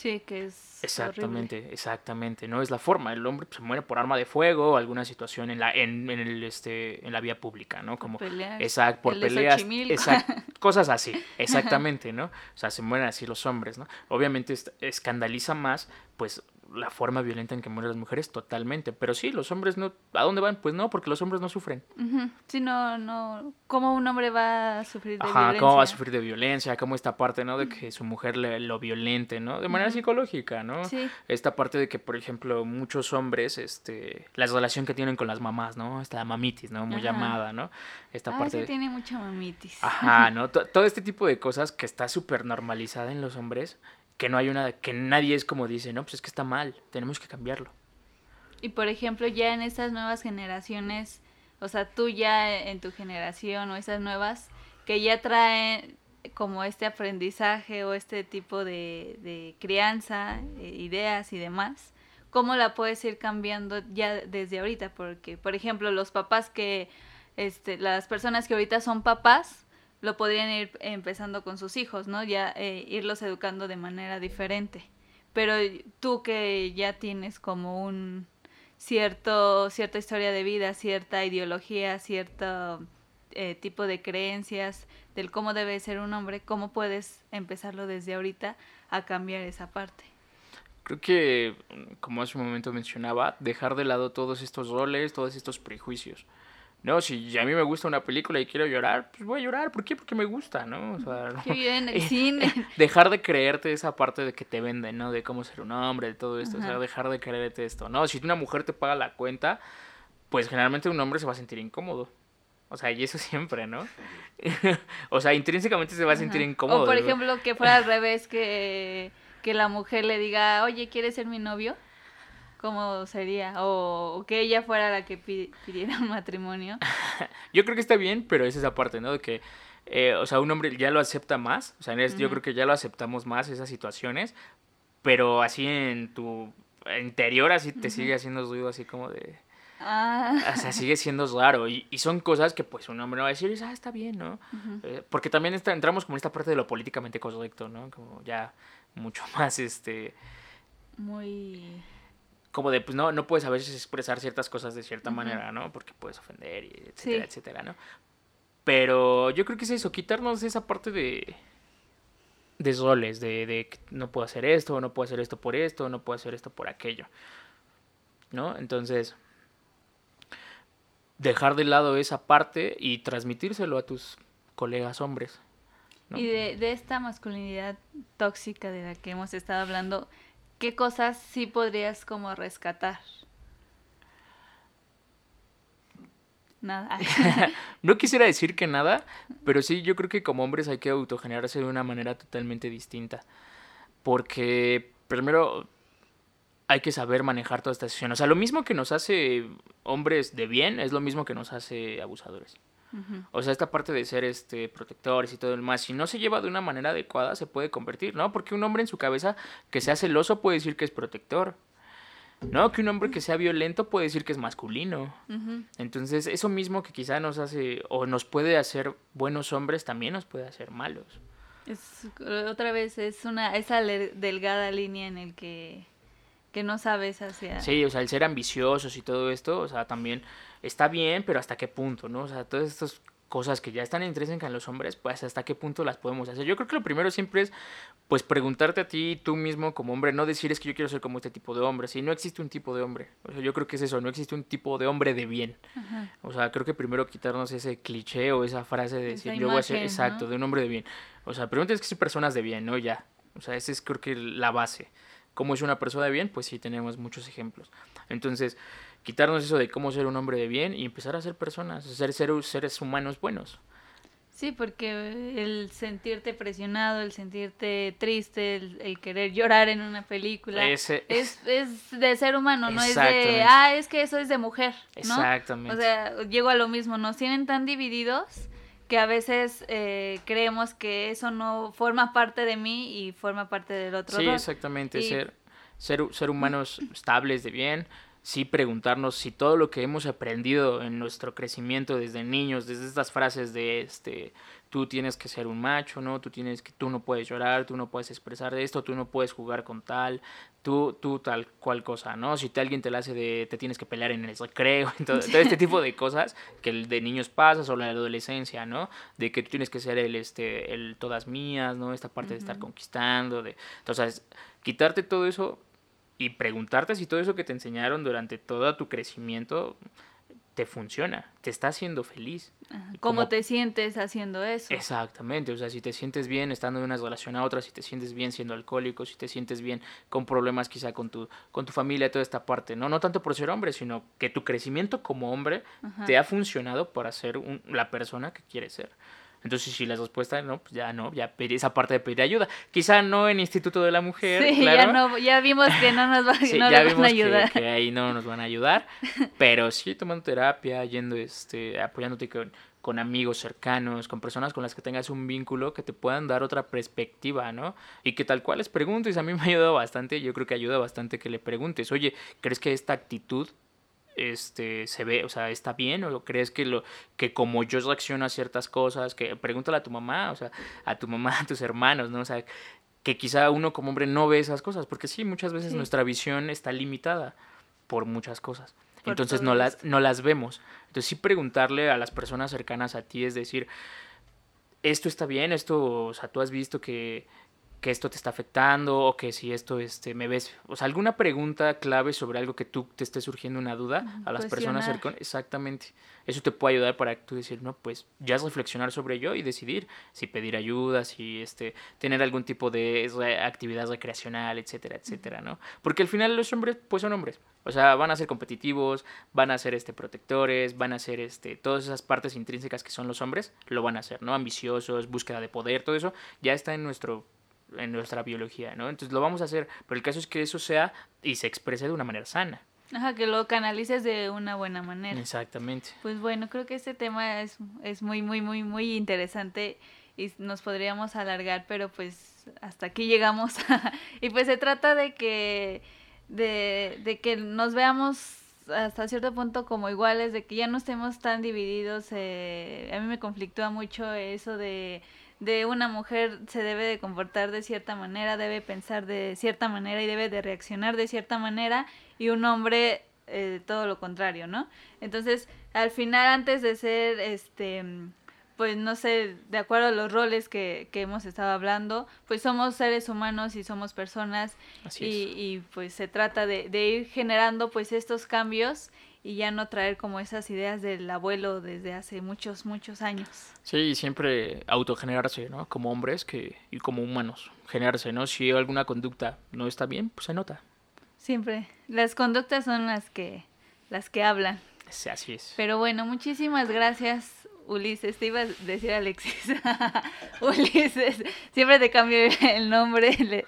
Sí, que es Exactamente, horrible. exactamente. No es la forma. El hombre pues, se muere por arma de fuego o alguna situación en la, en, en el, este, en la vía pública, ¿no? Como, pelear. Exacto, por peleas. Exact- cosas así, exactamente, ¿no? O sea, se mueren así los hombres, ¿no? Obviamente escandaliza más, pues, la forma violenta en que mueren las mujeres, totalmente. Pero sí, los hombres no, ¿a dónde van? Pues no, porque los hombres no sufren. Sí, no, no, ¿cómo un hombre va a sufrir de Ajá, ¿cómo va a sufrir de violencia? ¿Cómo esta parte, no? De que su mujer le, lo violente, ¿no? De manera psicológica, ¿no? Sí. Esta parte de que, por ejemplo, muchos hombres, este, la relación que tienen con las mamás, ¿no? Esta mamitis, ¿no? Muy Ajá. llamada, ¿no? Esta Ah, parte sí de- tiene mucha mamitis. Ajá, ¿no? To- Todo este tipo de cosas que está súper normalizada en los hombres, que no hay una, que nadie es como dice, no, pues es que está mal, tenemos que cambiarlo. Y por ejemplo, ya en estas nuevas generaciones, o sea, tú ya en tu generación o esas nuevas, que ya traen como este aprendizaje o este tipo de, de crianza, eh, ideas y demás, ¿cómo la puedes ir cambiando ya desde ahorita? Porque, por ejemplo, los papás que, este, las personas que ahorita son papás, lo podrían ir empezando con sus hijos, ¿no? Ya eh, irlos educando de manera diferente. Pero tú que ya tienes como un cierto cierta historia de vida, cierta ideología, cierto eh, tipo de creencias del cómo debe ser un hombre, ¿cómo puedes empezarlo desde ahorita a cambiar esa parte? Creo que, como hace un momento mencionaba, dejar de lado todos estos roles, todos estos prejuicios. No, si a mí me gusta una película y quiero llorar, pues voy a llorar. ¿Por qué? Porque me gusta, ¿no? O sea, no- Yo en el cine. dejar de creerte esa parte de que te venden, ¿no? De cómo ser un hombre, de todo esto. O sea, dejar de creerte esto. No, si una mujer te paga la cuenta, pues generalmente un hombre se va a sentir incómodo. O sea, y eso siempre, ¿no? o sea, intrínsecamente se va a sentir Ajá. incómodo. O por ejemplo, que fuera al revés, que, que la mujer le diga, oye, ¿quieres ser mi novio? ¿Cómo sería? O, o que ella fuera la que pi- pidiera un matrimonio. Yo creo que está bien, pero es esa parte, ¿no? De que, eh, o sea, un hombre ya lo acepta más. O sea, es- yo creo que ya lo aceptamos más esas situaciones. Pero así en tu interior, así te sigue haciendo ruido, así como de. Ah, O sea, sigue siendo raro. Y, y son cosas que, pues, un hombre no va a decir, ah, está bien, ¿no? Eh, porque también está- entramos como en esta parte de lo políticamente correcto, ¿no? Como ya mucho más, este. muy... Como de, pues no, no puedes a veces expresar ciertas cosas de cierta manera, ¿no? Porque puedes ofender, y etcétera, Sí. etcétera, ¿no? Pero yo creo que es eso, quitarnos esa parte de. de roles, de, de no puedo hacer esto, no puedo hacer esto por esto, no puedo hacer esto por aquello. ¿No? Entonces. Dejar de lado esa parte y transmitírselo a tus colegas hombres. ¿no? Y de, de esta masculinidad tóxica de la que hemos estado hablando, ¿qué cosas sí podrías como rescatar? Nada. No quisiera decir que nada, pero sí, yo creo que como hombres hay que autogenerarse de una manera totalmente distinta. Porque primero hay que saber manejar toda esta situación. O sea, lo mismo que nos hace hombres de bien es lo mismo que nos hace abusadores. O sea, esta parte de ser este protectores y todo el más, si no se lleva de una manera adecuada, se puede convertir, ¿no? Porque un hombre en su cabeza que sea celoso puede decir que es protector. No, que un hombre que sea violento puede decir que es masculino. Entonces, eso mismo que quizá nos hace o nos puede hacer buenos hombres, también nos puede hacer malos. Es, otra vez es una esa delgada línea en el que, que no sabes hacia... Sí, o sea, el ser ambiciosos y todo esto, o sea, también está bien, pero hasta qué punto, ¿no? O sea, todas estas cosas que ya están intrínsecas en los hombres, pues hasta qué punto las podemos hacer. Yo creo que lo primero siempre es, pues, preguntarte a ti, tú mismo como hombre, no decir es que yo quiero ser como este tipo de hombre, si no existe un tipo de hombre. O sea, yo creo que es eso, no existe un tipo de hombre de bien. Ajá. O sea, creo que primero quitarnos ese cliché o esa frase de decir yo voy a ser exacto, ¿no? de un hombre de bien. O sea, primero tienes que ser personas de bien, ¿no? Ya. O sea, esa es creo que la base. ¿Cómo es una persona de bien? Pues sí, tenemos muchos ejemplos. Entonces, quitarnos eso de cómo ser un hombre de bien y empezar a ser personas, ser, ser seres humanos buenos. Sí, porque el sentirte presionado, el sentirte triste, el, el querer llorar en una película, Ese- es, es de ser humano, no es de, ah, es que eso es de mujer, ¿no? Exactamente. O sea, llego a lo mismo, nos tienen tan divididos que a veces eh, creemos que eso no forma parte de mí y forma parte del otro Sí, rol. exactamente. Y- Ser, ser, ser humanos estables de bien. Sí preguntarnos si todo lo que hemos aprendido en nuestro crecimiento desde niños, desde estas frases de este, tú tienes que ser un macho, ¿no? Tú tienes que, tú no puedes llorar, tú no puedes expresar esto, tú no puedes jugar con tal, tú, tú tal cual cosa, ¿no? Si te, alguien te la hace de, te tienes que pelear en el recreo, todo, todo este tipo de cosas que el de niños pasas o la adolescencia, ¿no? De que tú tienes que ser el, este, el todas mías, ¿no? Esta parte de estar conquistando, de, entonces, quitarte todo eso y preguntarte si todo eso que te enseñaron durante todo tu crecimiento te funciona, te está haciendo feliz. ¿Cómo te sientes haciendo eso? Exactamente, o sea, si te sientes bien estando de una relación a otra, si te sientes bien siendo alcohólico, si te sientes bien con problemas quizá con tu, con tu familia, toda esta parte, ¿no? No tanto por ser hombre, sino que tu crecimiento como hombre te ha funcionado para ser la persona que quieres ser. Entonces, si la respuesta no, pues ya no, ya esa parte de pedir ayuda. Quizá no en Instituto de la Mujer. Sí, ya, no, ya vimos que no nos, va, van a ayudar. Que, ahí no nos van a ayudar. pero sí tomando terapia, yendo, este, apoyándote con, con amigos cercanos, con personas con las que tengas un vínculo que te puedan dar otra perspectiva, ¿no? Y que tal cual les preguntes, a mí me ha ayudado bastante, yo creo que ayuda bastante que le preguntes, oye, ¿crees que esta actitud este se ve, o sea, está bien o crees que lo que como yo reacciono a ciertas cosas, que pregúntale a tu mamá, o sea, a tu mamá, a tus hermanos, ¿no? O sea, que quizá uno como hombre no ve esas cosas, porque sí, muchas veces nuestra visión está limitada por muchas cosas. Entonces no las, no las vemos. Entonces sí preguntarle a las personas cercanas a ti es decir, esto está bien, esto, o sea, tú has visto que, que esto te está afectando o que si esto este me ves, o sea, alguna pregunta clave sobre algo que tú te esté surgiendo una duda a las personas cercanas, exactamente. Eso te puede ayudar para tú decir, no, pues ya es reflexionar sobre ello y decidir si pedir ayuda, si este tener algún tipo de actividad recreacional, etcétera, etcétera, ¿no? Porque al final los hombres pues son hombres. O sea, van a ser competitivos, van a ser este protectores, van a ser este todas esas partes intrínsecas que son los hombres, lo van a hacer, ¿no? Ambiciosos, búsqueda de poder, todo eso ya está en nuestro en nuestra biología, ¿no? Entonces lo vamos a hacer, pero el caso es que eso sea y se exprese de una manera sana. Ajá, que lo canalices de una buena manera. Exactamente. Pues bueno, creo que este tema es, es muy, muy, muy, muy interesante y nos podríamos alargar, pero pues hasta aquí llegamos. y pues se trata de que, de, de que nos veamos hasta cierto punto como iguales, de que ya no estemos tan divididos. Eh, a mí me conflictúa mucho eso de de una mujer se debe de comportar de cierta manera, debe pensar de cierta manera y debe de reaccionar de cierta manera y un hombre eh, todo lo contrario, ¿no? Entonces, al final, antes de ser, este, pues no sé, de acuerdo a los roles que, que hemos estado hablando, pues somos seres humanos y somos personas y, y, pues se trata de, de ir generando pues estos cambios y ya no traer como esas ideas del abuelo desde hace muchos, muchos años. Sí, siempre autogenerarse, ¿no? Como hombres que, y como humanos, generarse, ¿no? Si alguna conducta no está bien, pues se nota. Siempre. Las conductas son las que, las que hablan. Sí, así es. Pero bueno, muchísimas gracias, Ulises. Te iba a decir Alexis. Ulises. Siempre te cambio el nombre.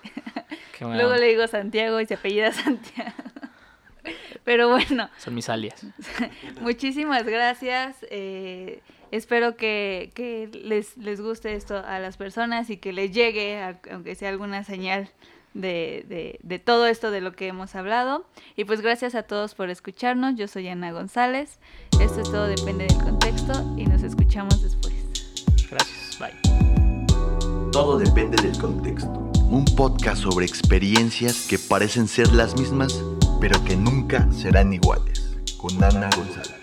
Luego le digo Santiago y se apellida Santiago. Pero bueno. Son mis alias. muchísimas gracias. Eh, espero que, que les, les, guste esto a las personas y que les llegue, aunque sea alguna señal de, de, de, todo esto de lo que hemos hablado. Y pues gracias a todos por escucharnos. Yo soy Ana González. Esto es todo depende del contexto y nos escuchamos después. Gracias. Bye. Todo depende del contexto. Un podcast sobre experiencias que parecen ser las mismas pero que nunca serán iguales, con Ana González.